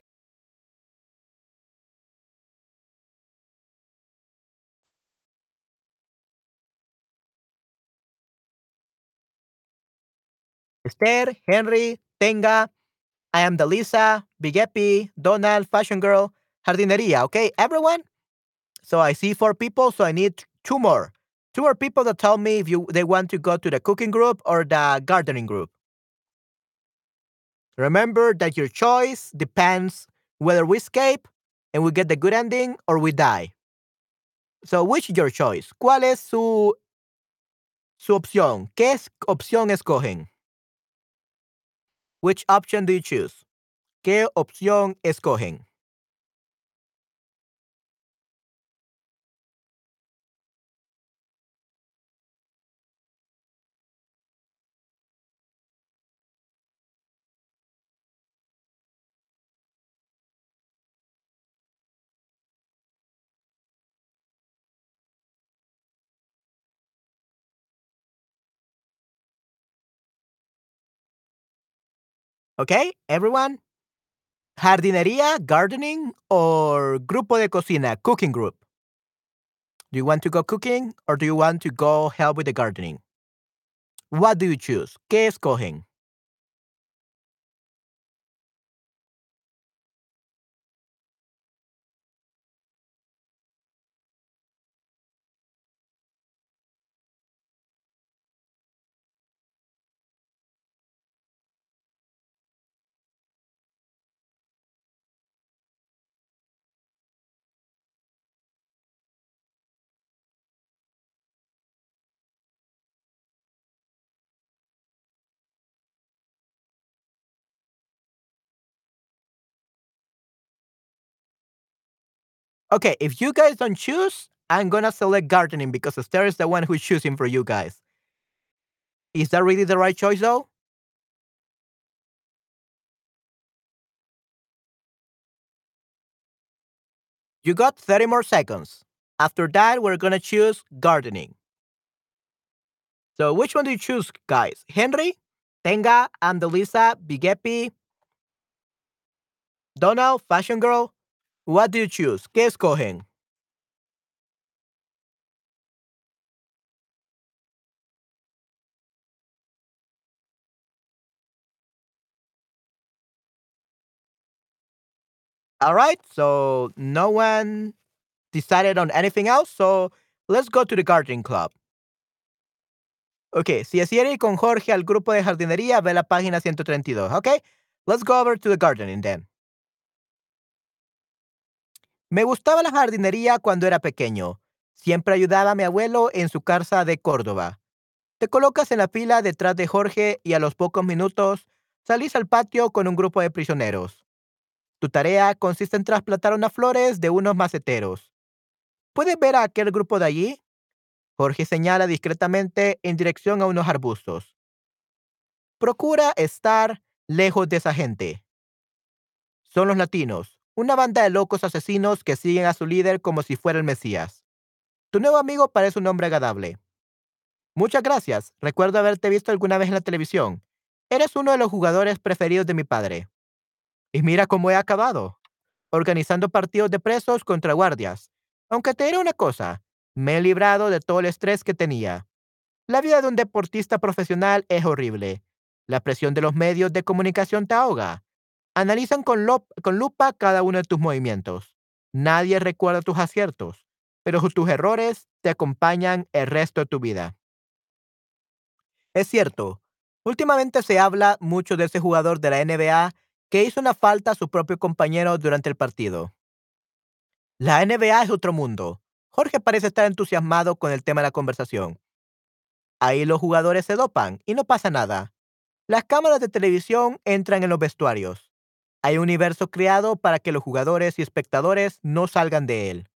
Esther, Henry, Tenga, I am the Lisa, Big Epi, Donald, Fashion Girl, Jardineria. Okay, everyone? So I see four people, so I need two more. Two more people that tell me if you they want to go to the cooking group or the gardening group. Remember that your choice depends whether we escape and we get the good ending or we die. So which is your choice? ¿Cuál es su, su opción? ¿Qué es opción escogen? Which option do you choose? ¿qué opción escogen? Okay, everyone? Jardinería, gardening, or grupo de cocina, cooking group? Do you want to go cooking or do you want to go help with the gardening? What do you choose? ¿Qué escogen? Okay, if you guys don't choose, I'm gonna select gardening because Esther is the one who's choosing for you guys. Is that really the right choice though? You got 30 more seconds. After that, we're gonna choose gardening. So which one do you choose, guys? Henry, Tenga, Andelisa, Bigepi, Donald, Fashion Girl? What do you choose? ¿Qué escogen? All right, so no one decided on anything else, so let's go to the gardening club. Ok, si así con Jorge al grupo de jardinería, ve la página 132, ok? Let's go over to the gardening then. Me gustaba la jardinería cuando era pequeño. Siempre ayudaba a mi abuelo en su casa de Córdoba. Te colocas en la fila detrás de Jorge y a los pocos minutos salís al patio con un grupo de prisioneros. Tu tarea consiste en trasplantar unas flores de unos maceteros. ¿Puedes ver a aquel grupo de allí? Jorge señala discretamente en dirección a unos arbustos. Procura estar lejos de esa gente. Son los latinos, una banda de locos asesinos que siguen a su líder como si fuera el Mesías. Tu nuevo amigo parece un hombre agradable. Muchas gracias. Recuerdo haberte visto alguna vez en la televisión. Eres uno de los jugadores preferidos de mi padre. Y mira cómo he acabado. Organizando partidos de presos contra guardias. Aunque te diré una cosa, me he librado de todo el estrés que tenía. La vida de un deportista profesional es horrible. La presión de los medios de comunicación te ahoga. Analizan con, lupa cada uno de tus movimientos. Nadie recuerda tus aciertos, pero tus errores te acompañan el resto de tu vida. Es cierto, últimamente se habla mucho de ese jugador de la NBA que hizo una falta a su propio compañero durante el partido. La NBA es otro mundo. Jorge parece estar entusiasmado con el tema de la conversación. Ahí los jugadores se dopan y no pasa nada. Las cámaras de televisión entran en los vestuarios. Hay un universo creado para que los jugadores y espectadores no salgan de él.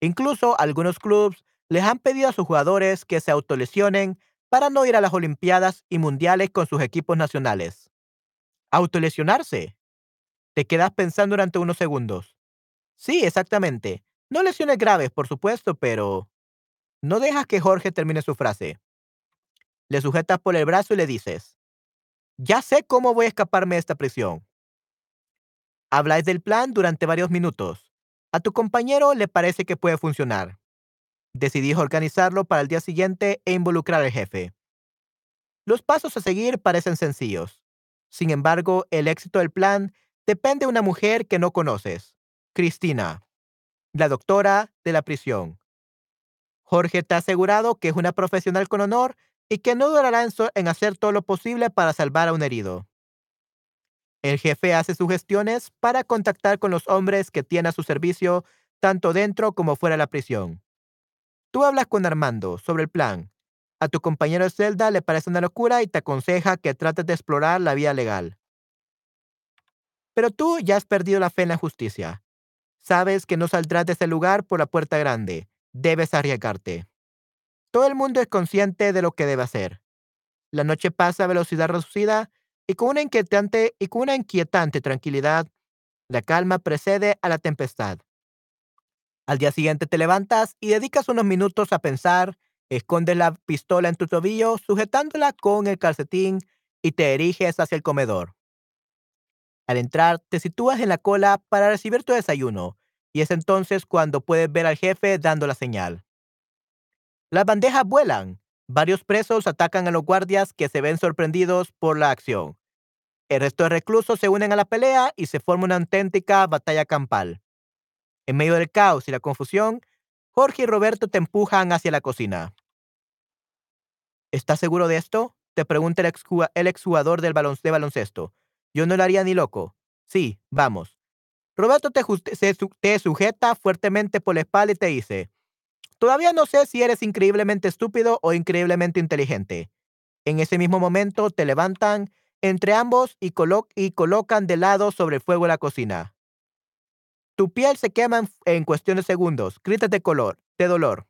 Incluso algunos clubes les han pedido a sus jugadores que se autolesionen para no ir a las Olimpiadas y Mundiales con sus equipos nacionales. Autolesionarse. Te quedas pensando durante unos segundos. Sí, exactamente. No lesiones graves, por supuesto, pero no dejas que Jorge termine su frase. Le sujetas por el brazo y le dices, ya sé cómo voy a escaparme de esta prisión. Habláis del plan durante varios minutos. A tu compañero le parece que puede funcionar. Decidís organizarlo para el día siguiente e involucrar al jefe. Los pasos a seguir parecen sencillos. Sin embargo, el éxito del plan depende de una mujer que no conoces, Cristina, la doctora de la prisión. Jorge te ha asegurado que es una profesional con honor y que no durará en, hacer todo lo posible para salvar a un herido. El jefe hace sugestiones para contactar con los hombres que tiene a su servicio tanto dentro como fuera de la prisión. Tú hablas con Armando sobre el plan a tu compañero de celda le parece una locura y te aconseja que trates de explorar la vía legal. Pero tú ya has perdido la fe en la justicia. Sabes que no saldrás de ese lugar por la puerta grande. Debes arriesgarte. Todo el mundo es consciente de lo que debe hacer. La noche pasa a velocidad reducida y con una inquietante y con una inquietante tranquilidad, la calma precede a la tempestad. Al día siguiente te levantas y dedicas unos minutos a pensar, escondes la pistola en tu tobillo, sujetándola con el calcetín y te diriges hacia el comedor. Al entrar, te sitúas en la cola para recibir tu desayuno, y es entonces cuando puedes ver al jefe dando la señal. Las bandejas vuelan. Varios presos atacan a los guardias que se ven sorprendidos por la acción. El resto de reclusos se unen a la pelea y se forma una auténtica batalla campal. En medio del caos y la confusión, Jorge y Roberto te empujan hacia la cocina. ¿Estás seguro de esto? Te pregunta el, exjugador del de baloncesto. Yo no lo haría ni loco. Sí, vamos. Roberto te, te sujeta fuertemente por la espalda y te dice, todavía no sé si eres increíblemente estúpido o increíblemente inteligente. En ese mismo momento te levantan entre ambos y, colocan de lado sobre el fuego de la cocina. Tu piel se quema en, cuestión de segundos, gritas de color, de dolor.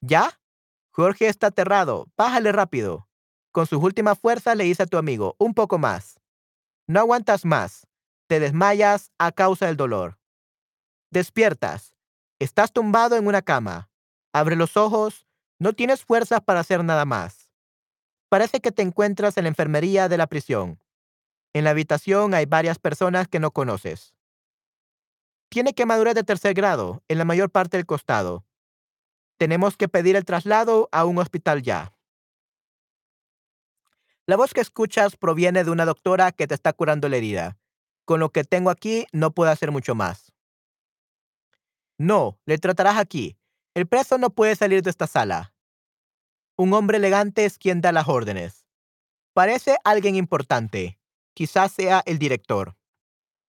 ¿Ya? Jorge está aterrado. Bájale rápido. Con sus últimas fuerzas le dice a tu amigo, un poco más. No aguantas más. Te desmayas a causa del dolor. Despiertas. Estás tumbado en una cama. Abre los ojos. No tienes fuerzas para hacer nada más. Parece que te encuentras en la enfermería de la prisión. En la habitación hay varias personas que no conoces. Tiene quemaduras de tercer grado en la mayor parte del costado. Tenemos que pedir el traslado a un hospital ya. La voz que escuchas proviene de una doctora que te está curando la herida. Con lo que tengo aquí no puedo hacer mucho más. No, le tratarás aquí. El preso no puede salir de esta sala. Un hombre elegante es quien da las órdenes. Parece alguien importante. Quizás sea el director.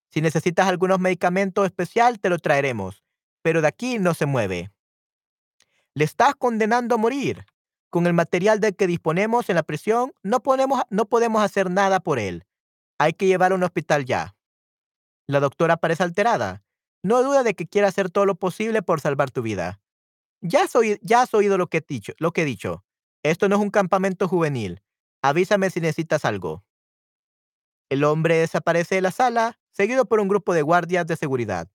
Si necesitas algunos medicamentos especial, te lo traeremos, pero de aquí no se mueve. Le estás condenando a morir. Con el material del que disponemos en la prisión, no, no podemos hacer nada por él. Hay que llevarlo a un hospital ya. La doctora parece alterada. No duda de que quiere hacer todo lo posible por salvar tu vida. Ya has, ya has oído lo que, he dicho, lo que he dicho. Esto no es un campamento juvenil. Avísame si necesitas algo. El hombre desaparece de la sala, seguido por un grupo de guardias de seguridad.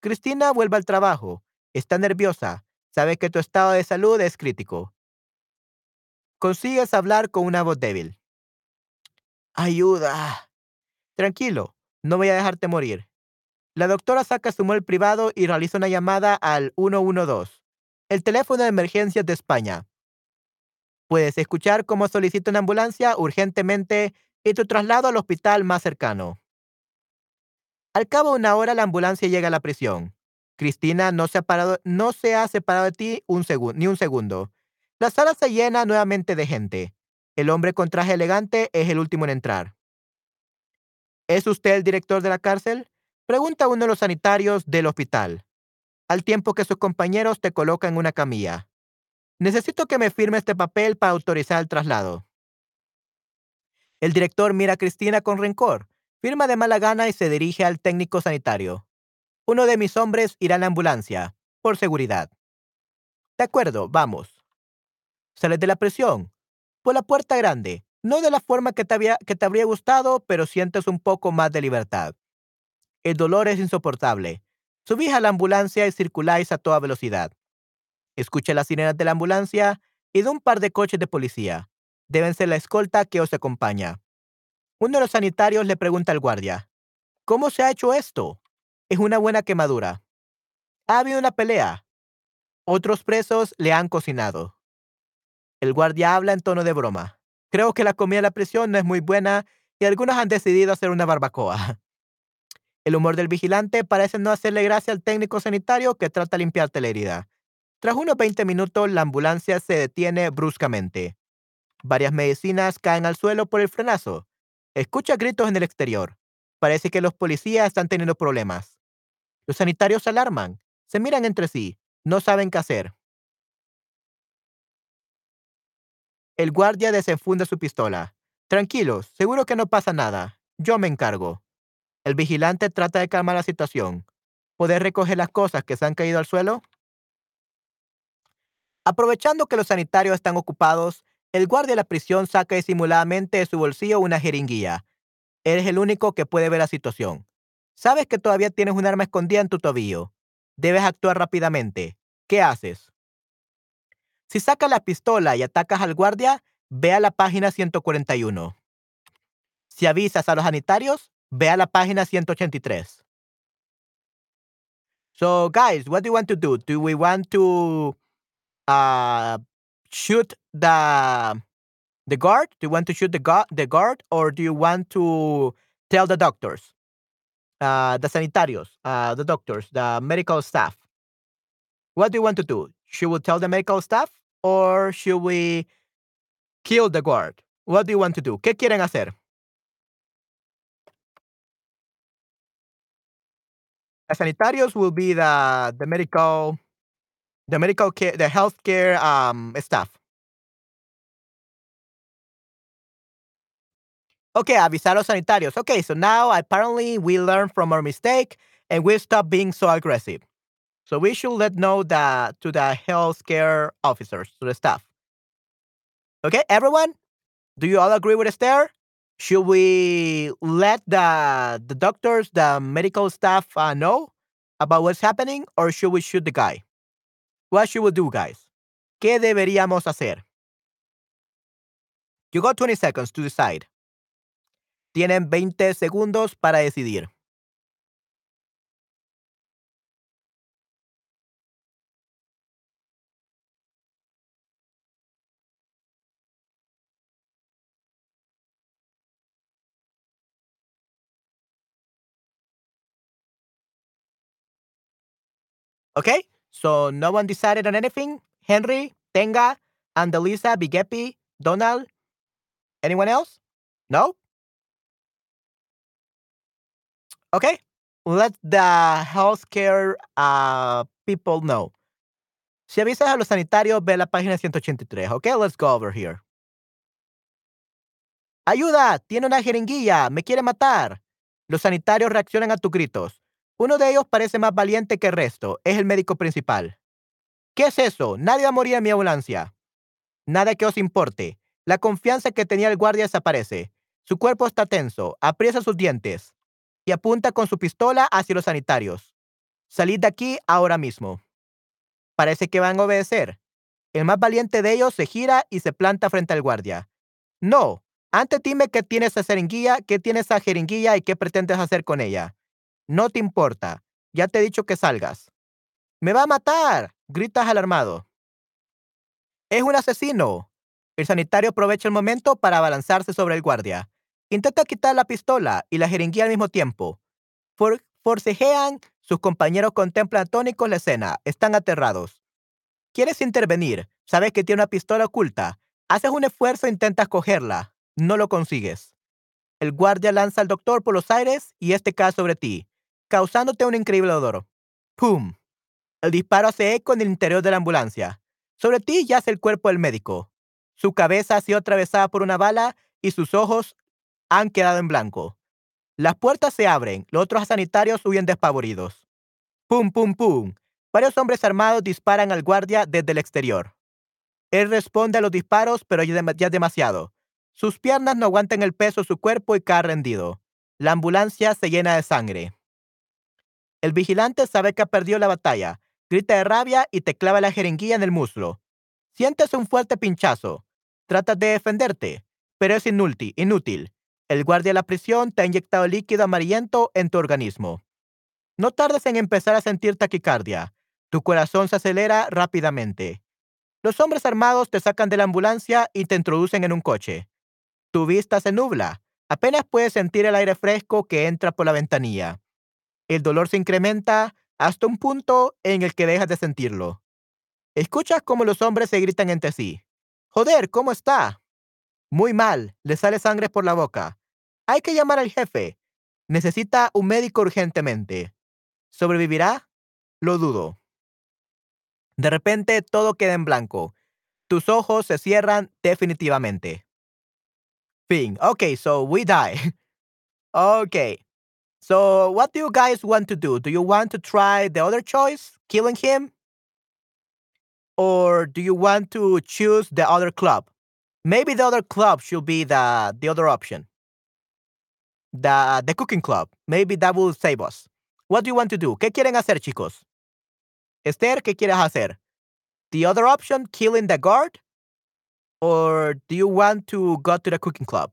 Cristina vuelve al trabajo. Está nerviosa. Sabe que tu estado de salud es crítico. Consigues hablar con una voz débil. Ayuda. Tranquilo, no voy a dejarte morir. La doctora saca su móvil privado y realiza una llamada al 112, el teléfono de emergencias de España. Puedes escuchar cómo solicita una ambulancia urgentemente y tu traslado al hospital más cercano. Al cabo de una hora la ambulancia llega a la prisión. Cristina no se ha, parado, no se ha separado de ti un ni un segundo. La sala se llena nuevamente de gente. El hombre con traje elegante es el último en entrar. ¿Es usted el director de la cárcel? Pregunta uno de los sanitarios del hospital, al tiempo que sus compañeros te colocan una camilla. Necesito que me firme este papel para autorizar el traslado. El director mira a Cristina con rencor, firma de mala gana y se dirige al técnico sanitario. Uno de mis hombres irá en la ambulancia, por seguridad. De acuerdo, vamos. Sales de la prisión, por la puerta grande, no de la forma que te, había, que te habría gustado, pero sientes un poco más de libertad. El dolor es insoportable. Subís a la ambulancia y circuláis a toda velocidad. Escucha las sirenas de la ambulancia y de un par de coches de policía deben ser la escolta que os acompaña. Uno de los sanitarios le pregunta al guardia, ¿Cómo se ha hecho esto? Es una buena quemadura. Ha habido una pelea. Otros presos le han cocinado. El guardia habla en tono de broma. Creo que la comida de la prisión no es muy buena y algunos han decidido hacer una barbacoa. El humor del vigilante parece no hacerle gracia al técnico sanitario que trata de limpiarte la herida. Tras unos 20 minutos, la ambulancia se detiene bruscamente. Varias medicinas caen al suelo por el frenazo. Escucha gritos en el exterior. Parece que los policías están teniendo problemas. Los sanitarios se alarman. Se miran entre sí. No saben qué hacer. El guardia desenfunda su pistola. Tranquilos, seguro que no pasa nada. Yo me encargo. El vigilante trata de calmar la situación. ¿Poder recoger las cosas que se han caído al suelo? Aprovechando que los sanitarios están ocupados, el guardia de la prisión saca disimuladamente de su bolsillo una jeringuilla. Eres el único que puede ver la situación. Sabes que todavía tienes un arma escondida en tu tobillo. Debes actuar rápidamente. ¿Qué haces? Si sacas la pistola y atacas al guardia, ve a la página 141. Si avisas a los sanitarios, ve a la página 183. So, guys, what do you want to do? Do we want to uh, shoot the the guard? Do you want to shoot the guard, the guard, or do you want to tell the doctors, uh, the sanitarios, uh, the doctors, the medical staff? What do you want to do? Should we tell the medical staff, or should we kill the guard? What do you want to do? ¿Qué quieren hacer? The sanitarios will be the the medical the medical care the healthcare um staff. Okay, avisar los sanitarios. Okay, so now apparently we learn from our mistake and we stop being so aggressive. So we should let know that to the healthcare officers, to the staff. Okay, everyone, do you all agree with Esther? Should we let the the doctors, the medical staff uh, know about what's happening, or should we shoot the guy? What should we do, guys? ¿Qué deberíamos hacer? You got 20 seconds to decide. Tienen 20 segundos para decidir. Okay, so no one decided on anything? Henry, Tenga, Andelisa, Bigepi, Donald? Anyone else? No? Okay, let the healthcare uh, people know. Si avisas a los sanitarios, ve la página 183. Okay, let's go over here. ¡Ayuda! Tiene una jeringuilla. Me quiere matar. Los sanitarios reaccionan a tus gritos. Uno de ellos parece más valiente que el resto. Es el médico principal. ¿Qué es eso? Nadie va a morir en mi ambulancia. Nada que os importe. La confianza que tenía el guardia desaparece. Su cuerpo está tenso. Apriesa sus dientes. Y apunta con su pistola hacia los sanitarios. Salid de aquí ahora mismo. Parece que van a obedecer. El más valiente de ellos se gira y se planta frente al guardia. No. Antes dime qué tiene esa jeringuilla, qué tiene esa jeringuilla y qué pretendes hacer con ella. No te importa. Ya te he dicho que salgas. ¡Me va a matar! gritas alarmado. Es un asesino. El sanitario aprovecha el momento para abalanzarse sobre el guardia. Intenta quitar la pistola y la jeringuilla al mismo tiempo. forcejean, sus compañeros contemplan atónicos la escena, están aterrados. Quieres intervenir, sabes que tiene una pistola oculta, haces un esfuerzo e intentas cogerla, no lo consigues. El guardia lanza al doctor por los aires y este cae sobre ti causándote un increíble odor. ¡Pum! El disparo hace eco en el interior de la ambulancia. Sobre ti yace el cuerpo del médico. Su cabeza ha sido atravesada por una bala y sus ojos han quedado en blanco. Las puertas se abren, los otros sanitarios huyen despavoridos. ¡Pum, pum, pum! Varios hombres armados disparan al guardia desde el exterior. Él responde a los disparos, pero ya es demasiado. Sus piernas no aguantan el peso de su cuerpo y cae rendido. La ambulancia se llena de sangre. El vigilante sabe que ha perdido la batalla, grita de rabia y te clava la jeringuilla en el muslo. Sientes un fuerte pinchazo. Tratas de defenderte, pero es inútil, inútil. El guardia de la prisión te ha inyectado líquido amarillento en tu organismo. No tardes en empezar a sentir taquicardia. Tu corazón se acelera rápidamente. Los hombres armados te sacan de la ambulancia y te introducen en un coche. Tu vista se nubla. Apenas puedes sentir el aire fresco que entra por la ventanilla el dolor se incrementa hasta un punto en el que dejas de sentirlo. Escuchas cómo los hombres se gritan entre sí. Joder, ¿cómo está? Muy mal, le sale sangre por la boca. Hay que llamar al jefe. Necesita un médico urgentemente. ¿Sobrevivirá? Lo dudo. De repente todo queda en blanco. Tus ojos se cierran definitivamente. Fin. Ok, so we die. ok. So, what do you guys want to do? Do you want to try the other choice, killing him? Or do you want to choose the other club? Maybe the other club should be the the other option. The the cooking club. Maybe that will save us. What do you want to do? ¿Qué quieren hacer, chicos? Esther, ¿qué quieres hacer? The other option, killing the guard? Or do you want to go to the cooking club?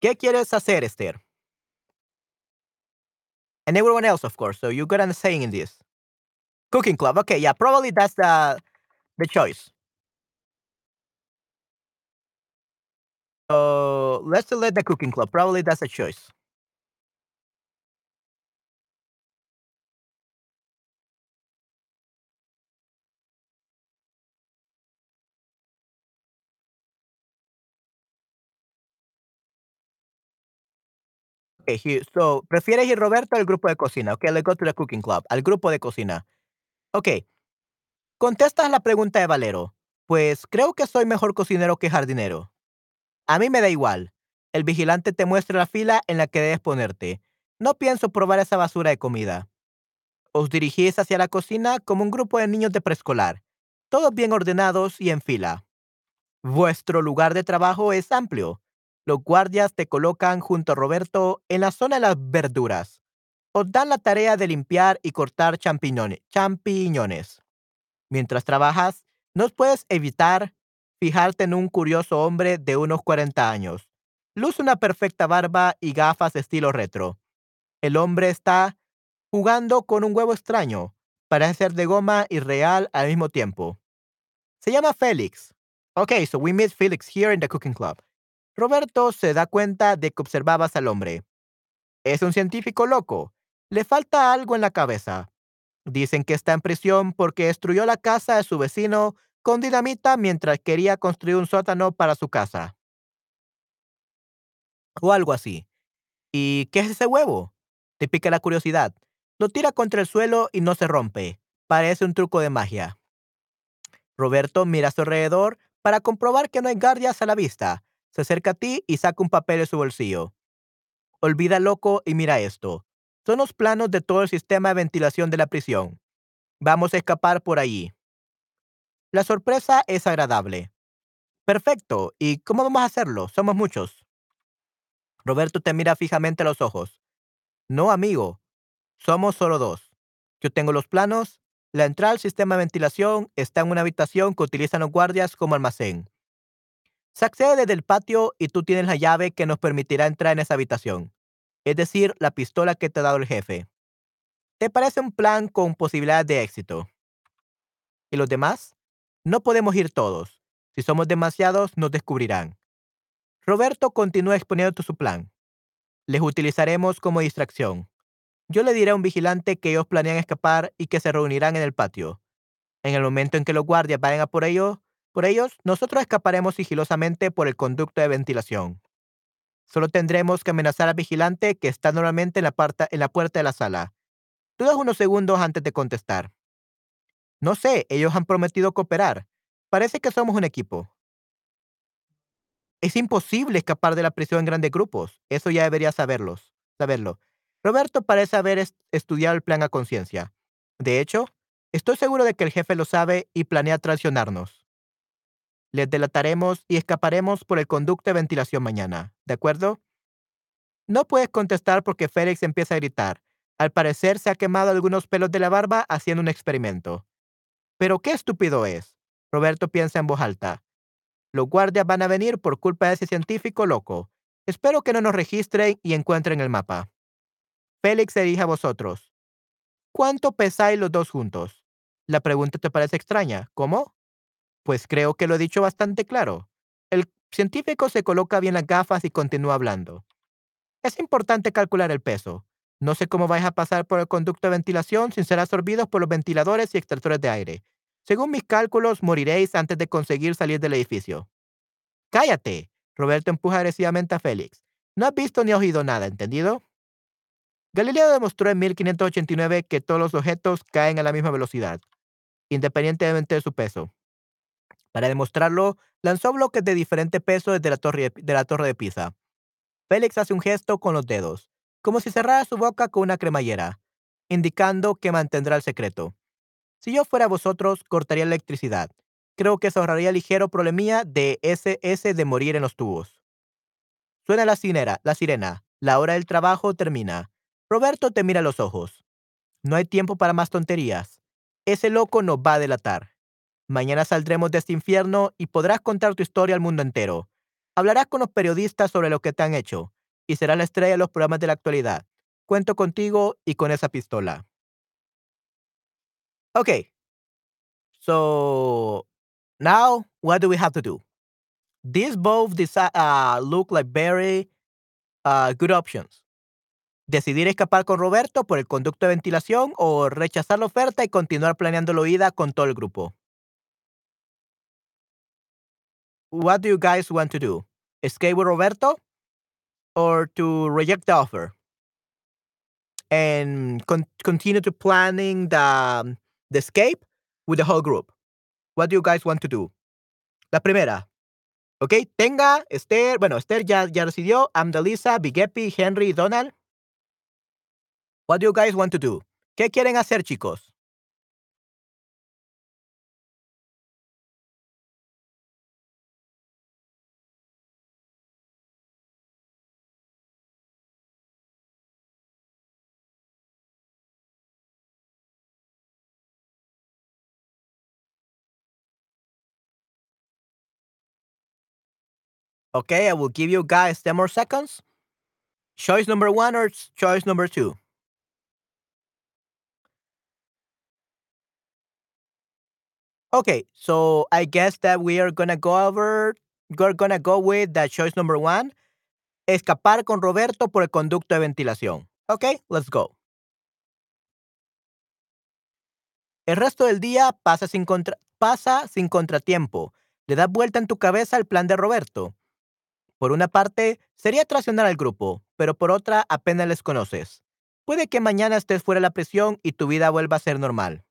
¿Qué quieres hacer, Esther? And everyone else, of course. So you got a saying in this. Cooking club. Okay, yeah, probably that's the the choice. So let's select the cooking club. Probably that's a choice. Okay, so prefieres ir Roberto al grupo de cocina. Okay, let's go to the cooking club. Al grupo de cocina. Okay. Contestas la pregunta de Valero. Pues creo que soy mejor cocinero que jardinero. A mí me da igual. El vigilante te muestra la fila en la que debes ponerte. No pienso probar esa basura de comida. Os dirigís hacia la cocina como un grupo de niños de preescolar, todos bien ordenados y en fila. Vuestro lugar de trabajo es amplio. Los guardias te colocan junto a Roberto en la zona de las verduras. Os dan la tarea de limpiar y cortar champiñones. champiñones. Mientras trabajas, no puedes evitar fijarte en un curioso hombre de unos 40 años. Luce una perfecta barba y gafas estilo retro. El hombre está jugando con un huevo extraño. Parece ser de goma y real al mismo tiempo. Se llama Félix. Okay, so we meet Felix here in the cooking club. Roberto se da cuenta de que observabas al hombre. Es un científico loco. Le falta algo en la cabeza. Dicen que está en prisión porque destruyó la casa de su vecino con dinamita mientras quería construir un sótano para su casa. O algo así. ¿Y qué es ese huevo? Te pica la curiosidad. Lo tira contra el suelo y no se rompe. Parece un truco de magia. Roberto mira a su alrededor para comprobar que no hay guardias a la vista. Se acerca a ti y saca un papel de su bolsillo. Olvida loco y mira esto. Son los planos de todo el sistema de ventilación de la prisión. Vamos a escapar por allí. La sorpresa es agradable. Perfecto. ¿Y cómo vamos a hacerlo? Somos muchos. Roberto te mira fijamente a los ojos. No, amigo. Somos solo dos. Yo tengo los planos. La entrada al sistema de ventilación está en una habitación que utilizan los guardias como almacén. Se accede desde el patio y tú tienes la llave que nos permitirá entrar en esa habitación, es decir, la pistola que te ha dado el jefe. ¿Te parece un plan con posibilidades de éxito? ¿Y los demás? No podemos ir todos. Si somos demasiados, nos descubrirán. Roberto continúa exponiendo su plan. Les utilizaremos como distracción. Yo le diré a un vigilante que ellos planean escapar y que se reunirán en el patio. En el momento en que los guardias vayan a por ellos, por ellos, nosotros escaparemos sigilosamente por el conducto de ventilación. Solo tendremos que amenazar al vigilante que está normalmente en la, puerta de la sala. Dudas unos segundos antes de contestar. No sé, ellos han prometido cooperar. Parece que somos un equipo. Es imposible escapar de la prisión en grandes grupos. Eso ya debería saberlos, saberlo. Roberto parece haber estudiado el plan a conciencia. De hecho, estoy seguro de que el jefe lo sabe y planea traicionarnos. Les delataremos y escaparemos por el conducto de ventilación mañana. ¿De acuerdo? No puedes contestar porque Félix empieza a gritar. Al parecer se ha quemado algunos pelos de la barba haciendo un experimento. Pero qué estúpido es. Roberto piensa en voz alta. Los guardias van a venir por culpa de ese científico loco. Espero que no nos registren y encuentren el mapa. Félix se dirige a vosotros. ¿Cuánto pesáis los dos juntos? La pregunta te parece extraña. ¿Cómo? Pues creo que lo he dicho bastante claro. El científico se coloca bien las gafas y continúa hablando. Es importante calcular el peso. No sé cómo vais a pasar por el conducto de ventilación sin ser absorbidos por los ventiladores y extractores de aire. Según mis cálculos, moriréis antes de conseguir salir del edificio. Cállate. Roberto empuja agresivamente a Félix. No has visto ni oído nada, ¿entendido? Galileo demostró en 1589 que todos los objetos caen a la misma velocidad, independientemente de su peso. Para demostrarlo, lanzó bloques de diferente peso desde la torre de, la torre de Pisa. Félix hace un gesto con los dedos, como si cerrara su boca con una cremallera, indicando que mantendrá el secreto. Si yo fuera vosotros, cortaría la electricidad. Creo que se ahorraría ligero problemía de ese de morir en los tubos. Suena la sirena, la sirena. La hora del trabajo termina. Roberto te mira a los ojos. No hay tiempo para más tonterías. Ese loco nos va a delatar. Mañana saldremos de este infierno y podrás contar tu historia al mundo entero. Hablarás con los periodistas sobre lo que te han hecho y serás la estrella de los programas de la actualidad. Cuento contigo y con esa pistola. Okay. So now what do we have to do? These both uh, look like very uh, good options. Decidir escapar con Roberto por el conducto de ventilación o rechazar la oferta y continuar planeando la huida con todo el grupo. What do you guys want to do? Escape with Roberto or to reject the offer and con- continue to planning the, the escape with the whole group? What do you guys want to do? La primera. Ok, tenga, Esther, bueno, Esther ya, ya decidió, Amdalisa, Bigepi, Henry, Donald. What do you guys want to do? ¿Qué quieren hacer, chicos? Okay, I will give you guys 10 more seconds. Choice number one or choice number two? Okay, so I guess that we are gonna go over, we're gonna go with the choice number one, escapar con Roberto por el conducto de ventilación. Okay, let's go. El resto del día pasa sin, contra pasa sin contratiempo. Le das vuelta en tu cabeza el plan de Roberto. Por una parte, sería traicionar al grupo, pero por otra, apenas les conoces. Puede que mañana estés fuera de la prisión y tu vida vuelva a ser normal.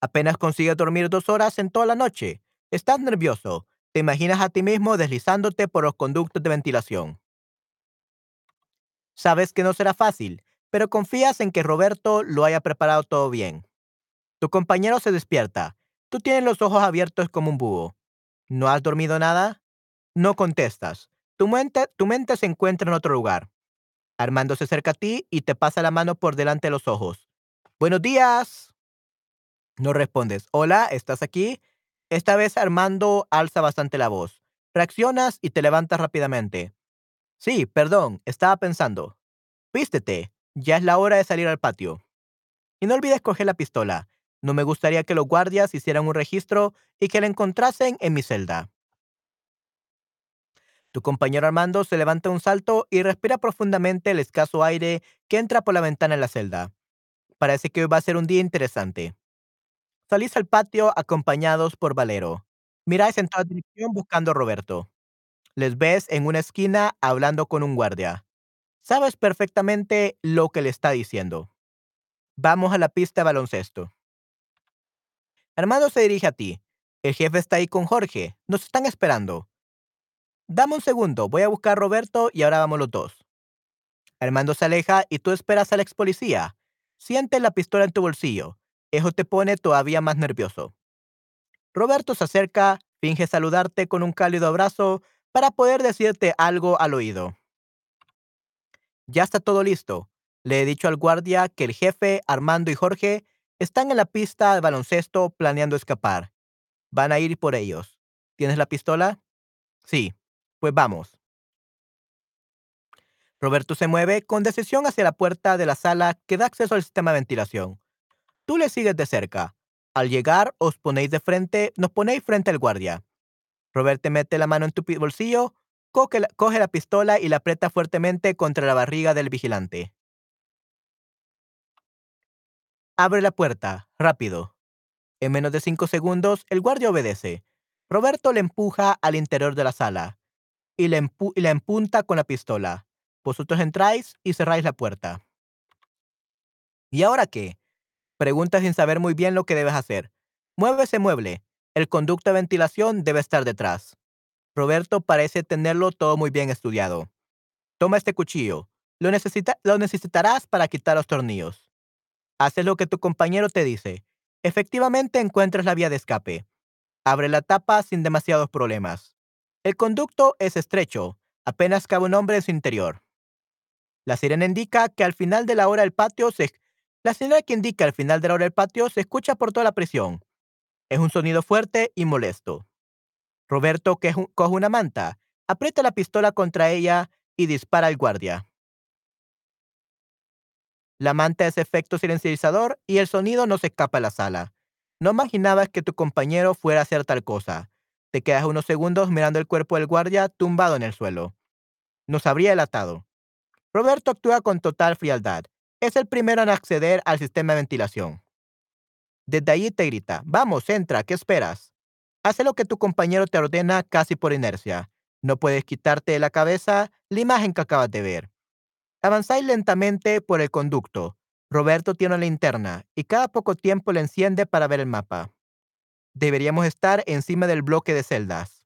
Apenas consigues dormir dos horas en toda la noche. Estás nervioso. Te imaginas a ti mismo deslizándote por los conductos de ventilación. Sabes que no será fácil, pero confías en que Roberto lo haya preparado todo bien. Tu compañero se despierta. Tú tienes los ojos abiertos como un búho. ¿No has dormido nada? No contestas. Tu mente, tu mente se encuentra en otro lugar. Armando se acerca a ti y te pasa la mano por delante de los ojos. Buenos días. No respondes. Hola, ¿estás aquí? Esta vez Armando alza bastante la voz. Reaccionas y te levantas rápidamente. Sí, perdón, estaba pensando. Vístete, ya es la hora de salir al patio. Y no olvides coger la pistola. No me gustaría que los guardias hicieran un registro y que la encontrasen en mi celda. Tu compañero Armando se levanta un salto y respira profundamente el escaso aire que entra por la ventana en la celda. Parece que hoy va a ser un día interesante. Salís al patio acompañados por Valero. Miráis en toda dirección buscando a Roberto. Les ves en una esquina hablando con un guardia. Sabes perfectamente lo que le está diciendo. Vamos a la pista de baloncesto. Armando se dirige a ti. El jefe está ahí con Jorge. Nos están esperando. Dame un segundo, voy a buscar a Roberto y ahora vamos los dos. Armando se aleja y tú esperas al ex policía. Siente la pistola en tu bolsillo. Eso te pone todavía más nervioso. Roberto se acerca, finge saludarte con un cálido abrazo para poder decirte algo al oído. Ya está todo listo. Le he dicho al guardia que el jefe, Armando y Jorge están en la pista de baloncesto planeando escapar. Van a ir por ellos. ¿Tienes la pistola? Sí. Pues vamos. Roberto se mueve con decisión hacia la puerta de la sala que da acceso al sistema de ventilación. Tú le sigues de cerca. Al llegar, os ponéis de frente, nos ponéis frente al guardia. Roberto mete la mano en tu bolsillo, coge la, coge la pistola y la aprieta fuertemente contra la barriga del vigilante. Abre la puerta, rápido. En menos de cinco segundos, el guardia obedece. Roberto le empuja al interior de la sala y la, empunta con la pistola. Vosotros entráis y cerráis la puerta. ¿Y ahora qué? Pregunta sin saber muy bien lo que debes hacer. Mueve ese mueble. El conducto de ventilación debe estar detrás. Roberto parece tenerlo todo muy bien estudiado. Toma este cuchillo. Lo, lo necesitarás para quitar los tornillos. Haces lo que tu compañero te dice. Efectivamente encuentras la vía de escape. Abre la tapa sin demasiados problemas. El conducto es estrecho, apenas cabe un hombre en su interior. La sirena indica que al final de la hora del patio se la sirena que indica al final de la hora del patio se escucha por toda la presión. Es un sonido fuerte y molesto. Roberto coge una manta, aprieta la pistola contra ella y dispara al guardia. La manta es efecto silenciador y el sonido no se escapa a la sala. No imaginabas que tu compañero fuera a hacer tal cosa. Te quedas unos segundos mirando el cuerpo del guardia tumbado en el suelo. Nos habría delatado. Roberto actúa con total frialdad. Es el primero en acceder al sistema de ventilación. Desde allí te grita, vamos, entra, ¿qué esperas? Hace lo que tu compañero te ordena casi por inercia. No puedes quitarte de la cabeza la imagen que acabas de ver. Avanzáis lentamente por el conducto. Roberto tiene una linterna y cada poco tiempo la enciende para ver el mapa. Deberíamos estar encima del bloque de celdas.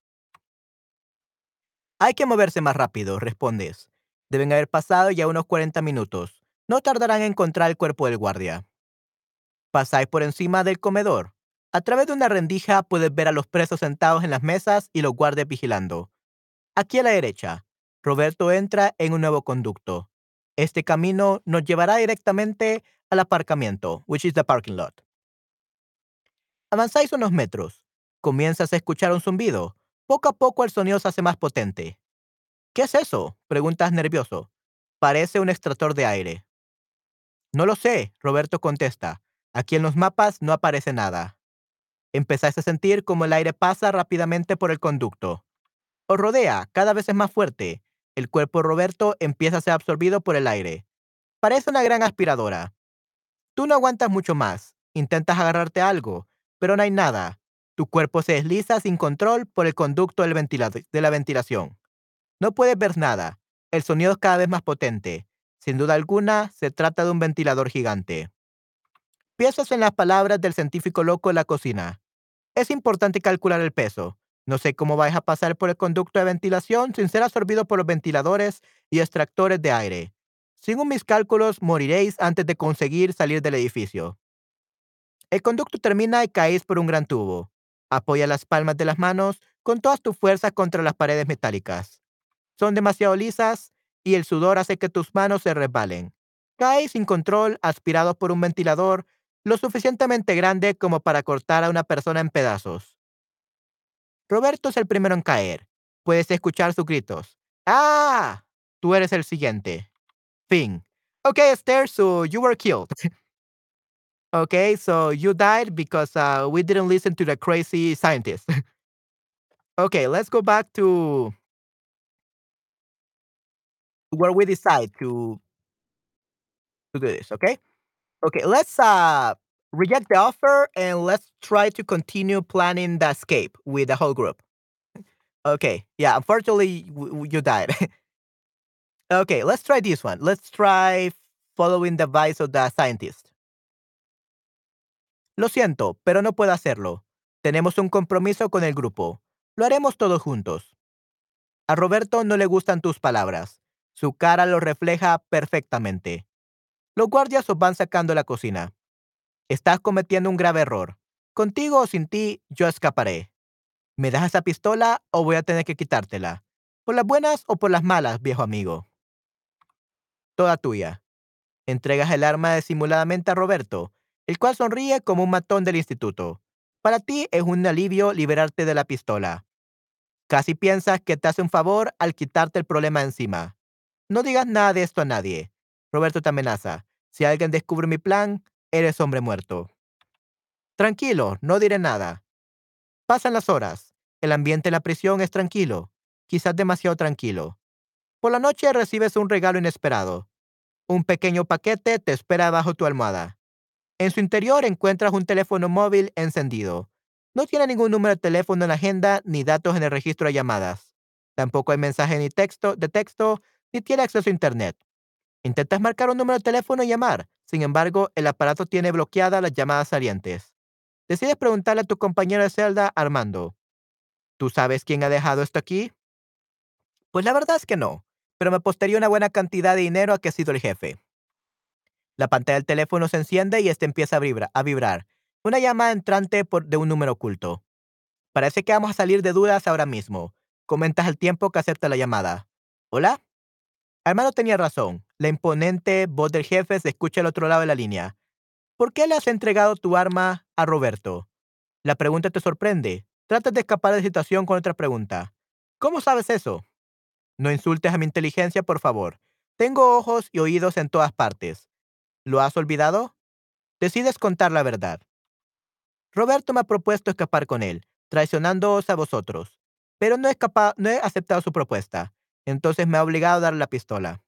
Hay que moverse más rápido, respondes. Deben haber pasado ya unos 40 minutos. No tardarán en encontrar el cuerpo del guardia. Pasáis por encima del comedor. A través de una rendija puedes ver a los presos sentados en las mesas y los guardias vigilando. Aquí a la derecha, Roberto entra en un nuevo conducto. Este camino nos llevará directamente al aparcamiento, which is the parking lot. Avanzáis unos metros. Comienzas a escuchar un zumbido. Poco a poco el sonido se hace más potente. ¿Qué es eso? Preguntas nervioso. Parece un extractor de aire. No lo sé, Roberto contesta. Aquí en los mapas no aparece nada. Empezáis a sentir como el aire pasa rápidamente por el conducto. Os rodea, cada vez es más fuerte. El cuerpo de Roberto empieza a ser absorbido por el aire. Parece una gran aspiradora. Tú no aguantas mucho más. Intentas agarrarte algo, pero no hay nada. Tu cuerpo se desliza sin control por el conducto del de la ventilación. No puedes ver nada. El sonido es cada vez más potente. Sin duda alguna, se trata de un ventilador gigante. Piensas en las palabras del científico loco en la cocina. Es importante calcular el peso. No sé cómo vais a pasar por el conducto de ventilación sin ser absorbido por los ventiladores y extractores de aire. Según mis cálculos, moriréis antes de conseguir salir del edificio. El conducto termina y caéis por un gran tubo. Apoya las palmas de las manos con todas tus fuerzas contra las paredes metálicas son demasiado lisas y el sudor hace que tus manos se resbalen. Caes sin control, aspirado por un ventilador lo suficientemente grande como para cortar a una persona en pedazos. Roberto es el primero en caer. Puedes escuchar sus gritos. ¡Ah! Tú eres el siguiente. Fin. Okay, Esther, so you were killed. okay, so you died because uh, we didn't listen to the crazy scientist. okay, let's go back to where we decide to to do this. Okay. Okay. Let's uh reject the offer and let's try to continue planning the escape with the whole group. Okay. Yeah. Unfortunately, you died. okay. Let's try this one. Let's try following the advice of the scientist. Lo siento, pero no puedo hacerlo. Tenemos un compromiso con el grupo. Lo haremos todos juntos. A Roberto no le gustan tus palabras. Su cara lo refleja perfectamente. Los guardias os van sacando la cocina. Estás cometiendo un grave error. Contigo o sin ti, yo escaparé. ¿Me das esa pistola o voy a tener que quitártela? ¿Por las buenas o por las malas, viejo amigo? Toda tuya. Entregas el arma disimuladamente a Roberto, el cual sonríe como un matón del instituto. Para ti es un alivio liberarte de la pistola. Casi piensas que te hace un favor al quitarte el problema encima. No digas nada de esto a nadie. Roberto te amenaza. Si alguien descubre mi plan, eres hombre muerto. Tranquilo, no diré nada. Pasan las horas. El ambiente en la prisión es tranquilo, quizás demasiado tranquilo. Por la noche recibes un regalo inesperado. Un pequeño paquete te espera bajo tu almohada. En su interior encuentras un teléfono móvil encendido. No tiene ningún número de teléfono en la agenda ni datos en el registro de llamadas. Tampoco hay mensaje ni texto de texto ni tiene acceso a Internet. Intentas marcar un número de teléfono y llamar. Sin embargo, el aparato tiene bloqueadas las llamadas salientes. Decides preguntarle a tu compañero de celda, Armando, ¿tú sabes quién ha dejado esto aquí? Pues la verdad es que no, pero me apostaría una buena cantidad de dinero a que ha sido el jefe. La pantalla del teléfono se enciende y este empieza a, a vibrar. Una llamada entrante de un número oculto. Parece que vamos a salir de dudas ahora mismo. Comentas al tiempo que acepta la llamada. ¿Hola? Armando tenía razón. La imponente voz del jefe se escucha al otro lado de la línea. ¿Por qué le has entregado tu arma a Roberto? La pregunta te sorprende. Tratas de escapar de la situación con otra pregunta. ¿Cómo sabes eso? No insultes a mi inteligencia, por favor. Tengo ojos y oídos en todas partes. ¿Lo has olvidado? Decides contar la verdad. Roberto me ha propuesto escapar con él, traicionándoos a vosotros. Pero no he, aceptado su propuesta. Entonces me ha obligado a darle la pistola.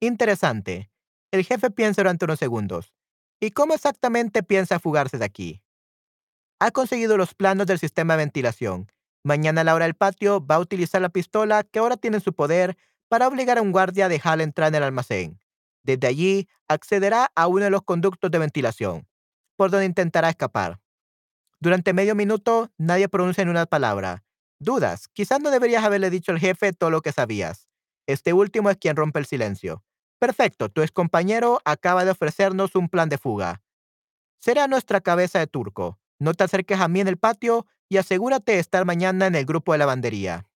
Interesante. El jefe piensa durante unos segundos. ¿Y cómo exactamente piensa fugarse de aquí? Ha conseguido los planos del sistema de ventilación. Mañana a la hora del patio va a utilizar la pistola que ahora tiene en su poder para obligar a un guardia a dejarla entrar en el almacén. Desde allí accederá a uno de los conductos de ventilación, por donde intentará escapar. Durante medio minuto nadie pronuncia una palabra. Dudas. Quizás no deberías haberle dicho al jefe todo lo que sabías. Este último es quien rompe el silencio. Perfecto, tu excompañero acaba de ofrecernos un plan de fuga. Será nuestra cabeza de turco. No te acerques a mí en el patio y asegúrate de estar mañana en el grupo de lavandería.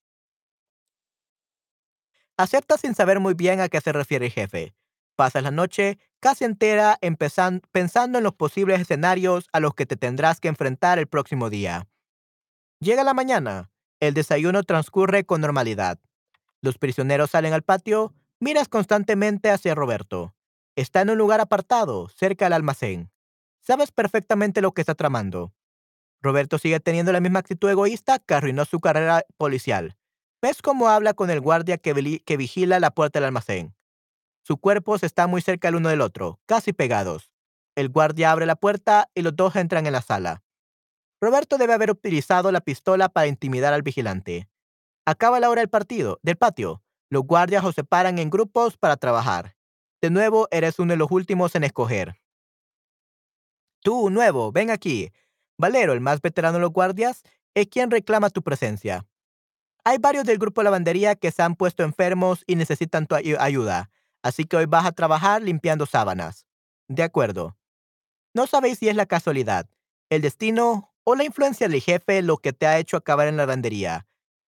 Acepta sin saber muy bien a qué se refiere el jefe. Pasas la noche casi entera pensando en los posibles escenarios a los que te tendrás que enfrentar el próximo día. Llega la mañana. El desayuno transcurre con normalidad. Los prisioneros salen al patio. Miras constantemente hacia Roberto. Está en un lugar apartado, cerca del almacén. Sabes perfectamente lo que está tramando. Roberto sigue teniendo la misma actitud egoísta que arruinó su carrera policial. ¿Ves cómo habla con el guardia que vigila la puerta del almacén? Sus cuerpos están muy cerca el uno del otro, casi pegados. El guardia abre la puerta y los dos entran en la sala. Roberto debe haber utilizado la pistola para intimidar al vigilante. Acaba la hora del partido, del patio. Los guardias os separan en grupos para trabajar. De nuevo, eres uno de los últimos en escoger. Tú, nuevo, ven aquí. Valero, el más veterano de los guardias, es quien reclama tu presencia. Hay varios del grupo de lavandería que se han puesto enfermos y necesitan tu ayu- ayuda, así que hoy vas a trabajar limpiando sábanas. De acuerdo. No sabéis si es la casualidad, el destino o la influencia del jefe lo que te ha hecho acabar en la lavandería,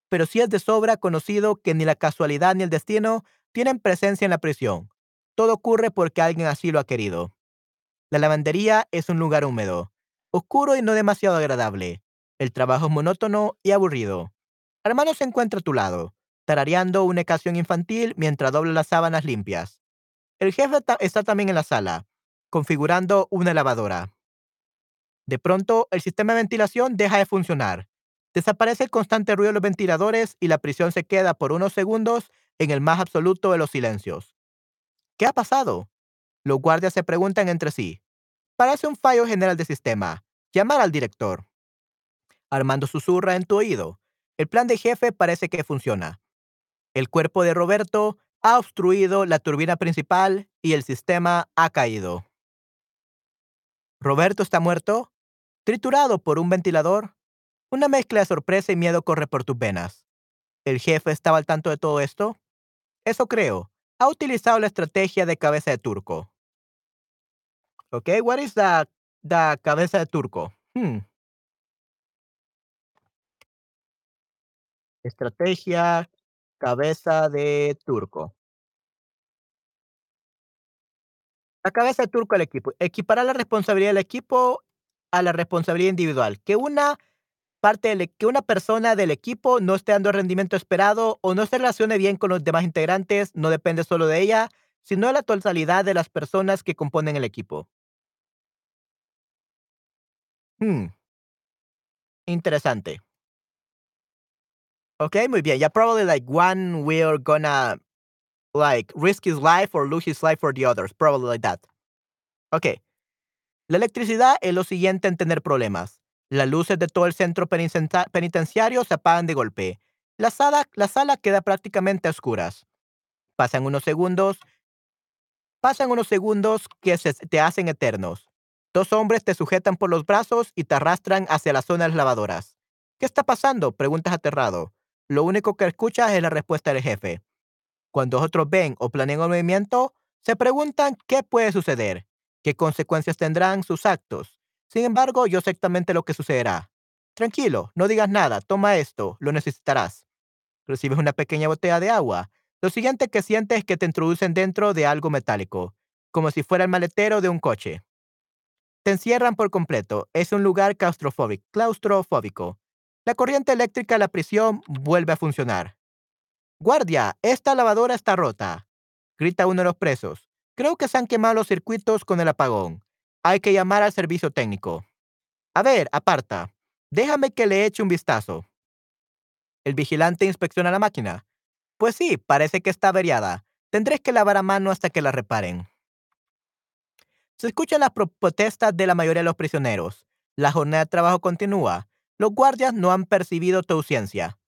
pero sí es de sobra conocido que ni la casualidad ni el destino tienen presencia en la prisión. Todo ocurre porque alguien así lo ha querido. La lavandería es un lugar húmedo, oscuro y no demasiado agradable. El trabajo es monótono y aburrido. Hermano se encuentra a tu lado, tarareando una canción infantil mientras dobla las sábanas limpias. El jefe está también en la sala, configurando una lavadora. De pronto, el sistema de ventilación deja de funcionar. Desaparece el constante ruido de los ventiladores y la prisión se queda por unos segundos en el más absoluto de los silencios. ¿Qué ha pasado? Los guardias se preguntan entre sí. Parece un fallo general del sistema. Llamar al director. Armando susurra en tu oído. El plan de jefe parece que funciona. El cuerpo de Roberto ha obstruido la turbina principal y el sistema ha caído. Roberto está muerto, triturado por un ventilador. Una mezcla de sorpresa y miedo corre por tus venas. ¿El jefe estaba al tanto de todo esto? Eso creo. Ha utilizado la estrategia de cabeza de turco. ¿Ok? What is the, cabeza de turco? Hmm. Estrategia cabeza de turco. La cabeza de turco al equipo. Equiparar la responsabilidad del equipo a la responsabilidad individual. Que una parte del e que una persona del equipo no esté dando el rendimiento esperado o no se relacione bien con los demás integrantes no depende solo de ella, sino de la totalidad de las personas que componen el equipo. Hmm, interesante. Okey, muy bien. Yeah, probably like one we're gonna like risk his life or lose his life for the others, probably like that. Okey. La electricidad es lo siguiente en tener problemas. Las luces de todo el centro penitenciario se apagan de golpe. La sala, la sala queda prácticamente a oscuras. Pasan unos segundos, pasan unos segundos que se te hacen eternos. Dos hombres te sujetan por los brazos y te arrastran hacia las lavadoras. ¿Qué está pasando? Preguntas aterrado. Lo único que escuchas es la respuesta del jefe. Cuando otros ven o planean un movimiento, se preguntan qué puede suceder, qué consecuencias tendrán sus actos. Sin embargo, yo sé exactamente lo que sucederá. Tranquilo, no digas nada, toma esto, lo necesitarás. Recibes una pequeña botella de agua. Lo siguiente que sientes es que te introducen dentro de algo metálico, como si fuera el maletero de un coche. Te encierran por completo. Es un lugar claustrofóbico. claustrofóbico. La corriente eléctrica de la prisión vuelve a funcionar. Guardia, esta lavadora está rota. Grita uno de los presos. Creo que se han quemado los circuitos con el apagón. Hay que llamar al servicio técnico. A ver, aparta. Déjame que le eche un vistazo. El vigilante inspecciona la máquina. Pues sí, parece que está averiada. Tendré que lavar a mano hasta que la reparen. Se escuchan las protestas de la mayoría de los prisioneros. La jornada de trabajo continúa. Los guardias no han percibido tu ausencia.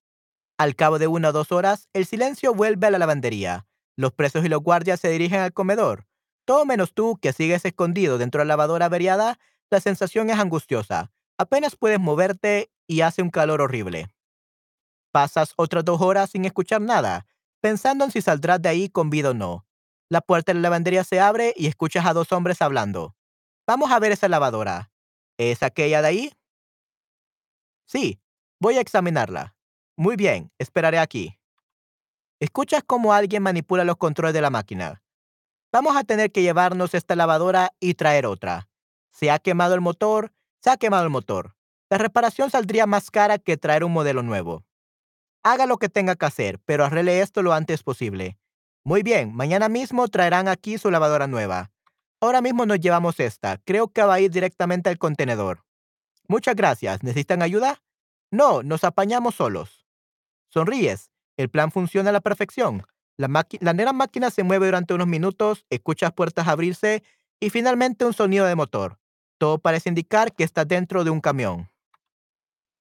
Al cabo de una o dos horas, el silencio vuelve a la lavandería. Los presos y los guardias se dirigen al comedor. Todo menos tú, que sigues escondido dentro de la lavadora averiada, la sensación es angustiosa. Apenas puedes moverte y hace un calor horrible. Pasas otras dos horas sin escuchar nada, pensando en si saldrás de ahí con vida o no. La puerta de la lavandería se abre y escuchas a dos hombres hablando. Vamos a ver esa lavadora. ¿Es aquella de ahí? Sí, voy a examinarla. Muy bien, esperaré aquí. Escuchas cómo alguien manipula los controles de la máquina. Vamos a tener que llevarnos esta lavadora y traer otra. Se ha quemado el motor, se ha quemado el motor. La reparación saldría más cara que traer un modelo nuevo. Haga lo que tenga que hacer, pero arregle esto lo antes posible. Muy bien, mañana mismo traerán aquí su lavadora nueva. Ahora mismo nos llevamos esta. Creo que va a ir directamente al contenedor. Muchas gracias. ¿Necesitan ayuda? No, nos apañamos solos. Sonríes. El plan funciona a la perfección. La, negra máquina se mueve durante unos minutos, escuchas puertas abrirse y finalmente un sonido de motor. Todo parece indicar que está dentro de un camión.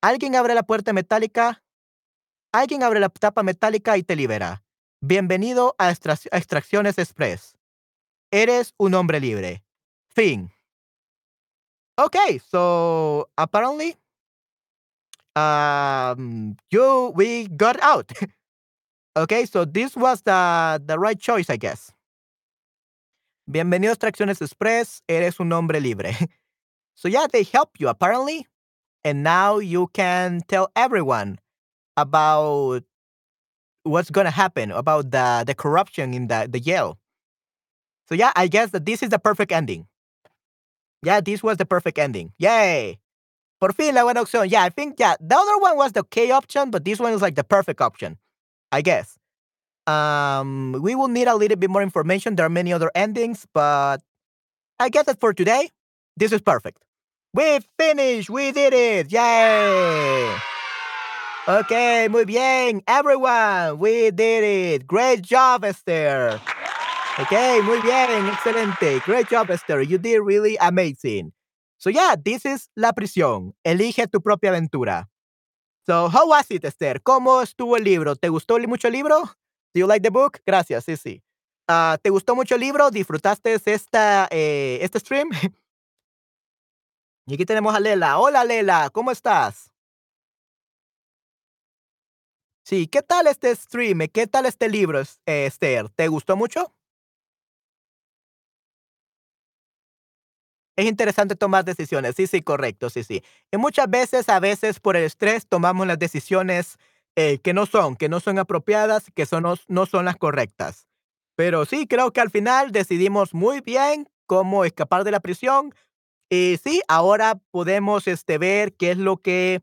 Alguien abre la puerta metálica. Alguien abre la tapa metálica y te libera. Bienvenido a Extracciones Express. Eres un hombre libre. Fin. Okay, so apparently, um, you we got out. okay, so this was the the right choice, I guess. Bienvenido a Extracciones Express. Eres un hombre libre. so yeah, they help you apparently, and now you can tell everyone about what's to happen about the the corruption in the the jail. So yeah, I guess that this is the perfect ending. Yeah, this was the perfect ending. Yay! Por fin la buena opción. Yeah, I think yeah, the other one was the K option, but this one is like the perfect option. I guess. Um, we will need a little bit more information. There are many other endings, but I guess that for today, this is perfect. We finished. We did it. Yay! Ok, muy bien. Everyone, we did it. Great job, Esther. Ok, muy bien. Excelente. Great job, Esther. You did really amazing. So yeah, this is La Prisión. Elige tu propia aventura. So, how was it, Esther? ¿Cómo estuvo el libro? ¿Te gustó mucho el libro? Do you like the book? Gracias, sí, sí. Uh, ¿Te gustó mucho el libro? ¿Disfrutaste esta, eh, este stream? y aquí tenemos a Lela. Hola, Lela. ¿Cómo estás? Sí, ¿qué tal este stream? ¿Qué tal este libro, Esther? ¿Te gustó mucho? Es interesante tomar decisiones. Sí, sí, correcto, sí, sí. Y muchas veces, a veces por el estrés, tomamos las decisiones eh, que no son, que no son apropiadas, que son, no, son las correctas. Pero sí, creo que al final decidimos muy bien cómo escapar de la prisión. Y sí, ahora podemos este, ver qué es lo que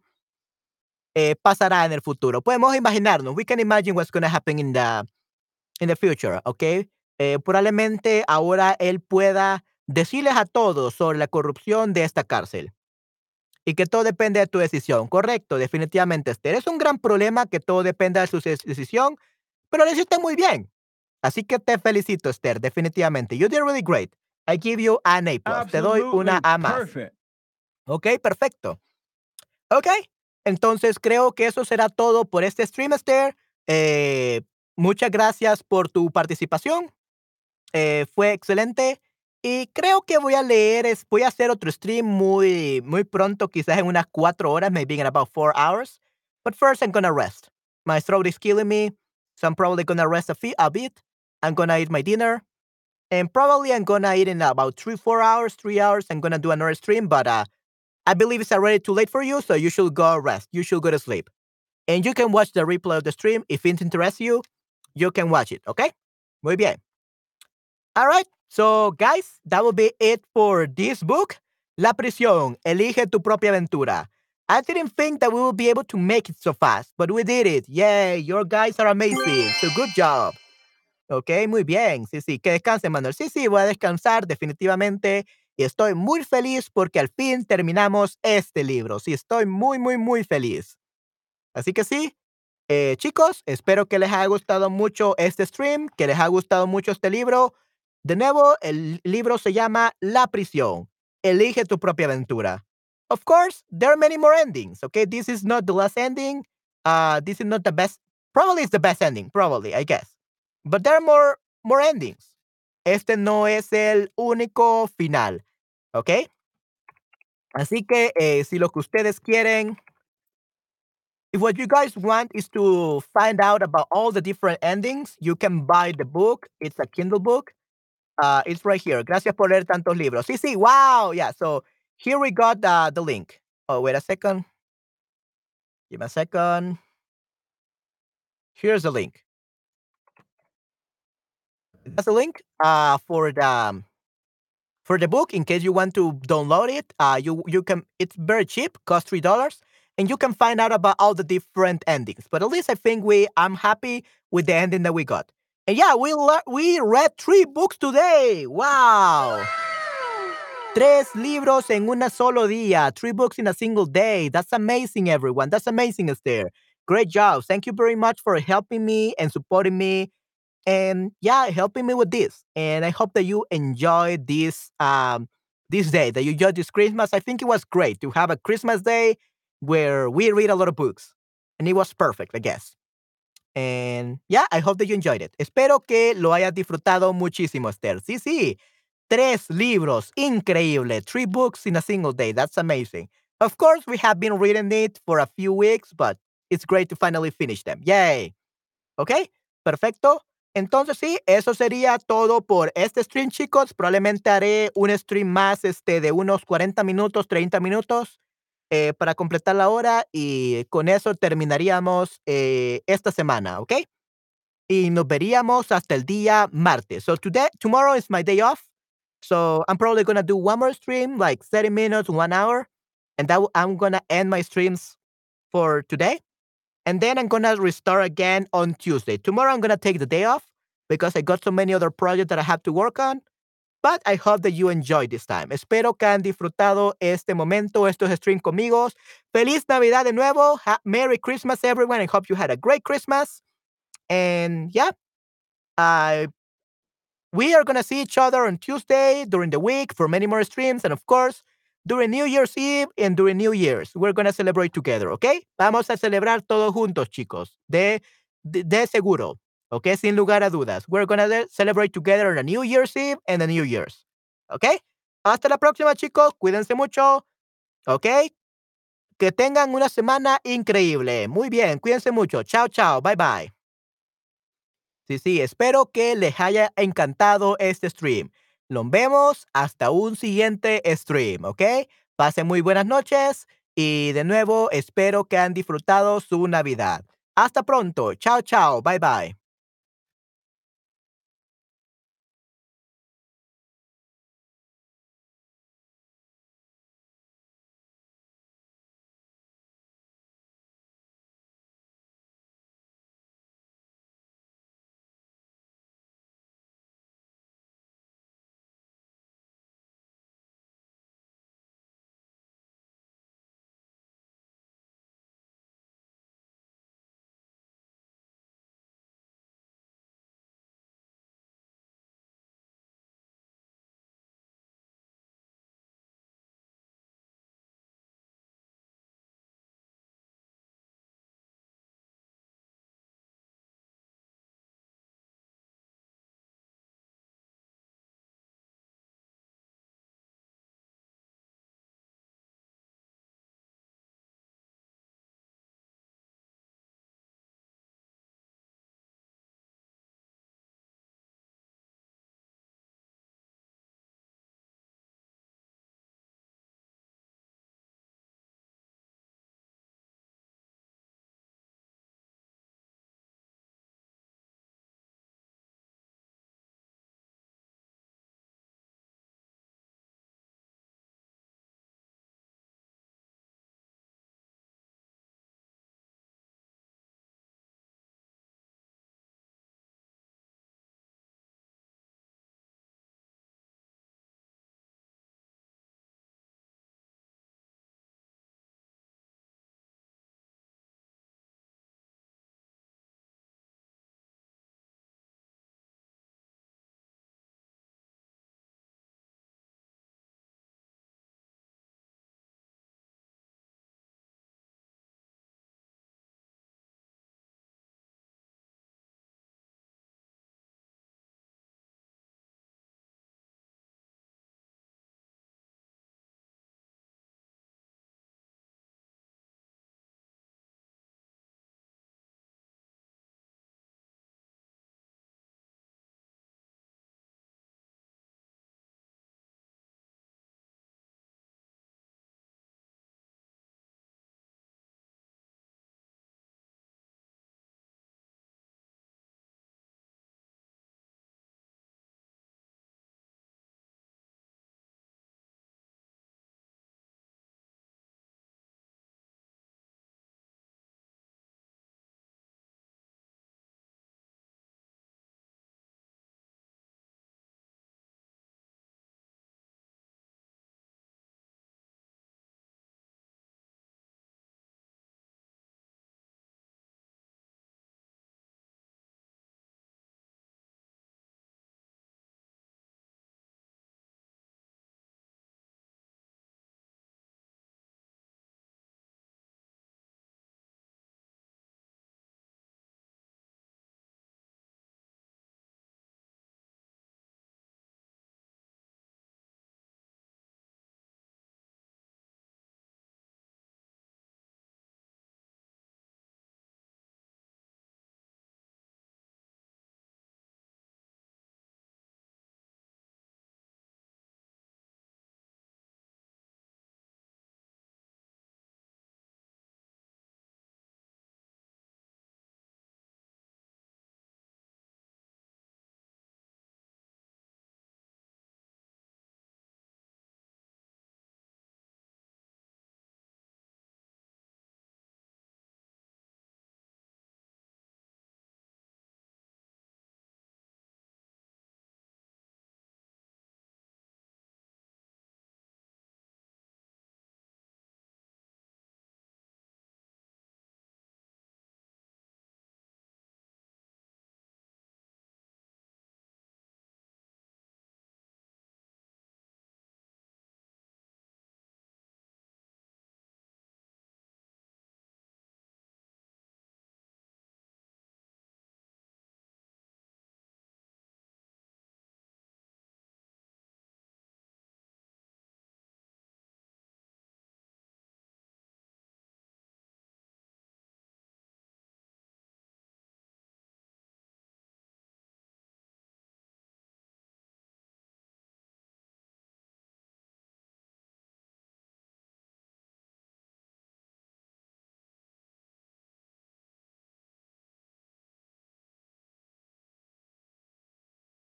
eh, pasará en el futuro. Podemos imaginarnos. We can imagine what's going to happen in the, in the future, ¿ok? Eh, probablemente ahora él pueda decirles a todos sobre la corrupción de esta cárcel. Y que todo depende de tu decisión. Correcto, definitivamente, Esther. Es un gran problema que todo dependa de su decisión, pero lo hiciste muy bien. Así que te felicito, Esther, definitivamente. You did really great. I give you an A+. Te doy una A más. Ok, perfecto. Ok, entonces creo que eso será todo por este stream, Esther. Eh, muchas gracias por tu participación. Eh, fue excelente. Y creo que voy a leer, voy a hacer otro stream muy, muy pronto, quizás en unas cuatro horas, maybe in about four hours. But first, I'm gonna rest. My throat is killing me, so I'm probably gonna rest a, a bit. I'm gonna eat my dinner, and probably I'm gonna eat in about three, four hours, three hours. I'm gonna do another stream, but uh, I believe it's already too late for you, so you should go rest. You should go to sleep, and you can watch the replay of the stream if it interests you. You can watch it, okay? Muy bien. All right. So, guys, that will be it for this book. La prisión, elige tu propia aventura. I didn't think that we would be able to make it so fast, but we did it. Yay, your guys are amazing. So, good job. Ok, muy bien. Sí, sí, que descanse, Manuel. Sí, sí, voy a descansar definitivamente. Y estoy muy feliz porque al fin terminamos este libro. Sí, estoy muy, muy, muy feliz. Así que sí, eh, chicos, espero que les haya gustado mucho este stream, que les haya gustado mucho este libro. De nuevo, el libro se llama La prisión. Elige tu propia aventura. Of course, there are many more endings. Okay, this is not the last ending. Uh, this is not the best. Probably it's the best ending. Probably, I guess. But there are more more endings. Este no es el único final. Okay. Así que eh, si lo que ustedes quieren, if what you guys want is to find out about all the different endings, you can buy the book. It's a Kindle book. Uh, it's right here. Gracias por leer tantos libros. Sí, sí, wow. Yeah, so here we got the, the link. Oh, wait a second. Give me a second. Here's the link. That's the link uh, for the um, for the book in case you want to download it. Uh, you you can. It's very cheap, cost three dollars, and you can find out about all the different endings. But at least I think we. I'm happy with the ending that we got. And yeah, we we read three books today. Wow. Tres libros en un solo día. Three books in a single day. That's amazing, everyone. That's amazing, Esther. Great job. Thank you very much for helping me and supporting me. And yeah, helping me with this. And I hope that you enjoy this um this day, that you enjoyed this Christmas. I think it was great to have a Christmas day where we read a lot of books. And it was perfect, I guess. And yeah, I hope that you enjoyed it. Espero que lo hayas disfrutado muchísimo, Esther. Sí, sí. Tres libros. Increíble. Three books in a single day. That's amazing. Of course, we have been reading it for a few weeks, but it's great to finally finish them. Yay. ¿Ok? Perfecto. Entonces sí, eso sería todo por este stream, chicos. Probablemente haré un stream más este, de unos 40 minutos, 30 minutos. Eh, para completar la hora y con eso terminaríamos eh, esta semana, ¿ok? Y nos veríamos hasta el día martes. So today, tomorrow is my day off. So I'm probably gonna do one more stream, like 30 minutes, one hour, and that I'm gonna end my streams for today. And then I'm gonna restart again on Tuesday. Tomorrow I'm gonna take the day off because I got so many other projects that I have to work on. But I hope that you enjoyed this time. Espero que han disfrutado este momento, estos streams conmigo. Feliz Navidad de nuevo. Ha Merry Christmas, everyone. I hope you had a great Christmas. And yeah, I we are going to see each other on Tuesday during the week for many more streams. And of course, during New Year's Eve and during New Year's, we're going to celebrate together, okay? Vamos a celebrar todos juntos, chicos. De, de, de seguro. Okay, sin lugar a dudas. We're gonna celebrate together on the New Year's Eve and the New Year's. Okay? Hasta la próxima, chicos. Cuídense mucho. Okay? Que tengan una semana increíble. Muy bien, cuídense mucho. Chao, chao. Bye, bye. Sí, sí, espero que les haya encantado este stream. Nos vemos hasta un siguiente stream, ¿ok? Pasen muy buenas noches y de nuevo espero que han disfrutado su Navidad. Hasta pronto. Chao, chao. Bye, bye.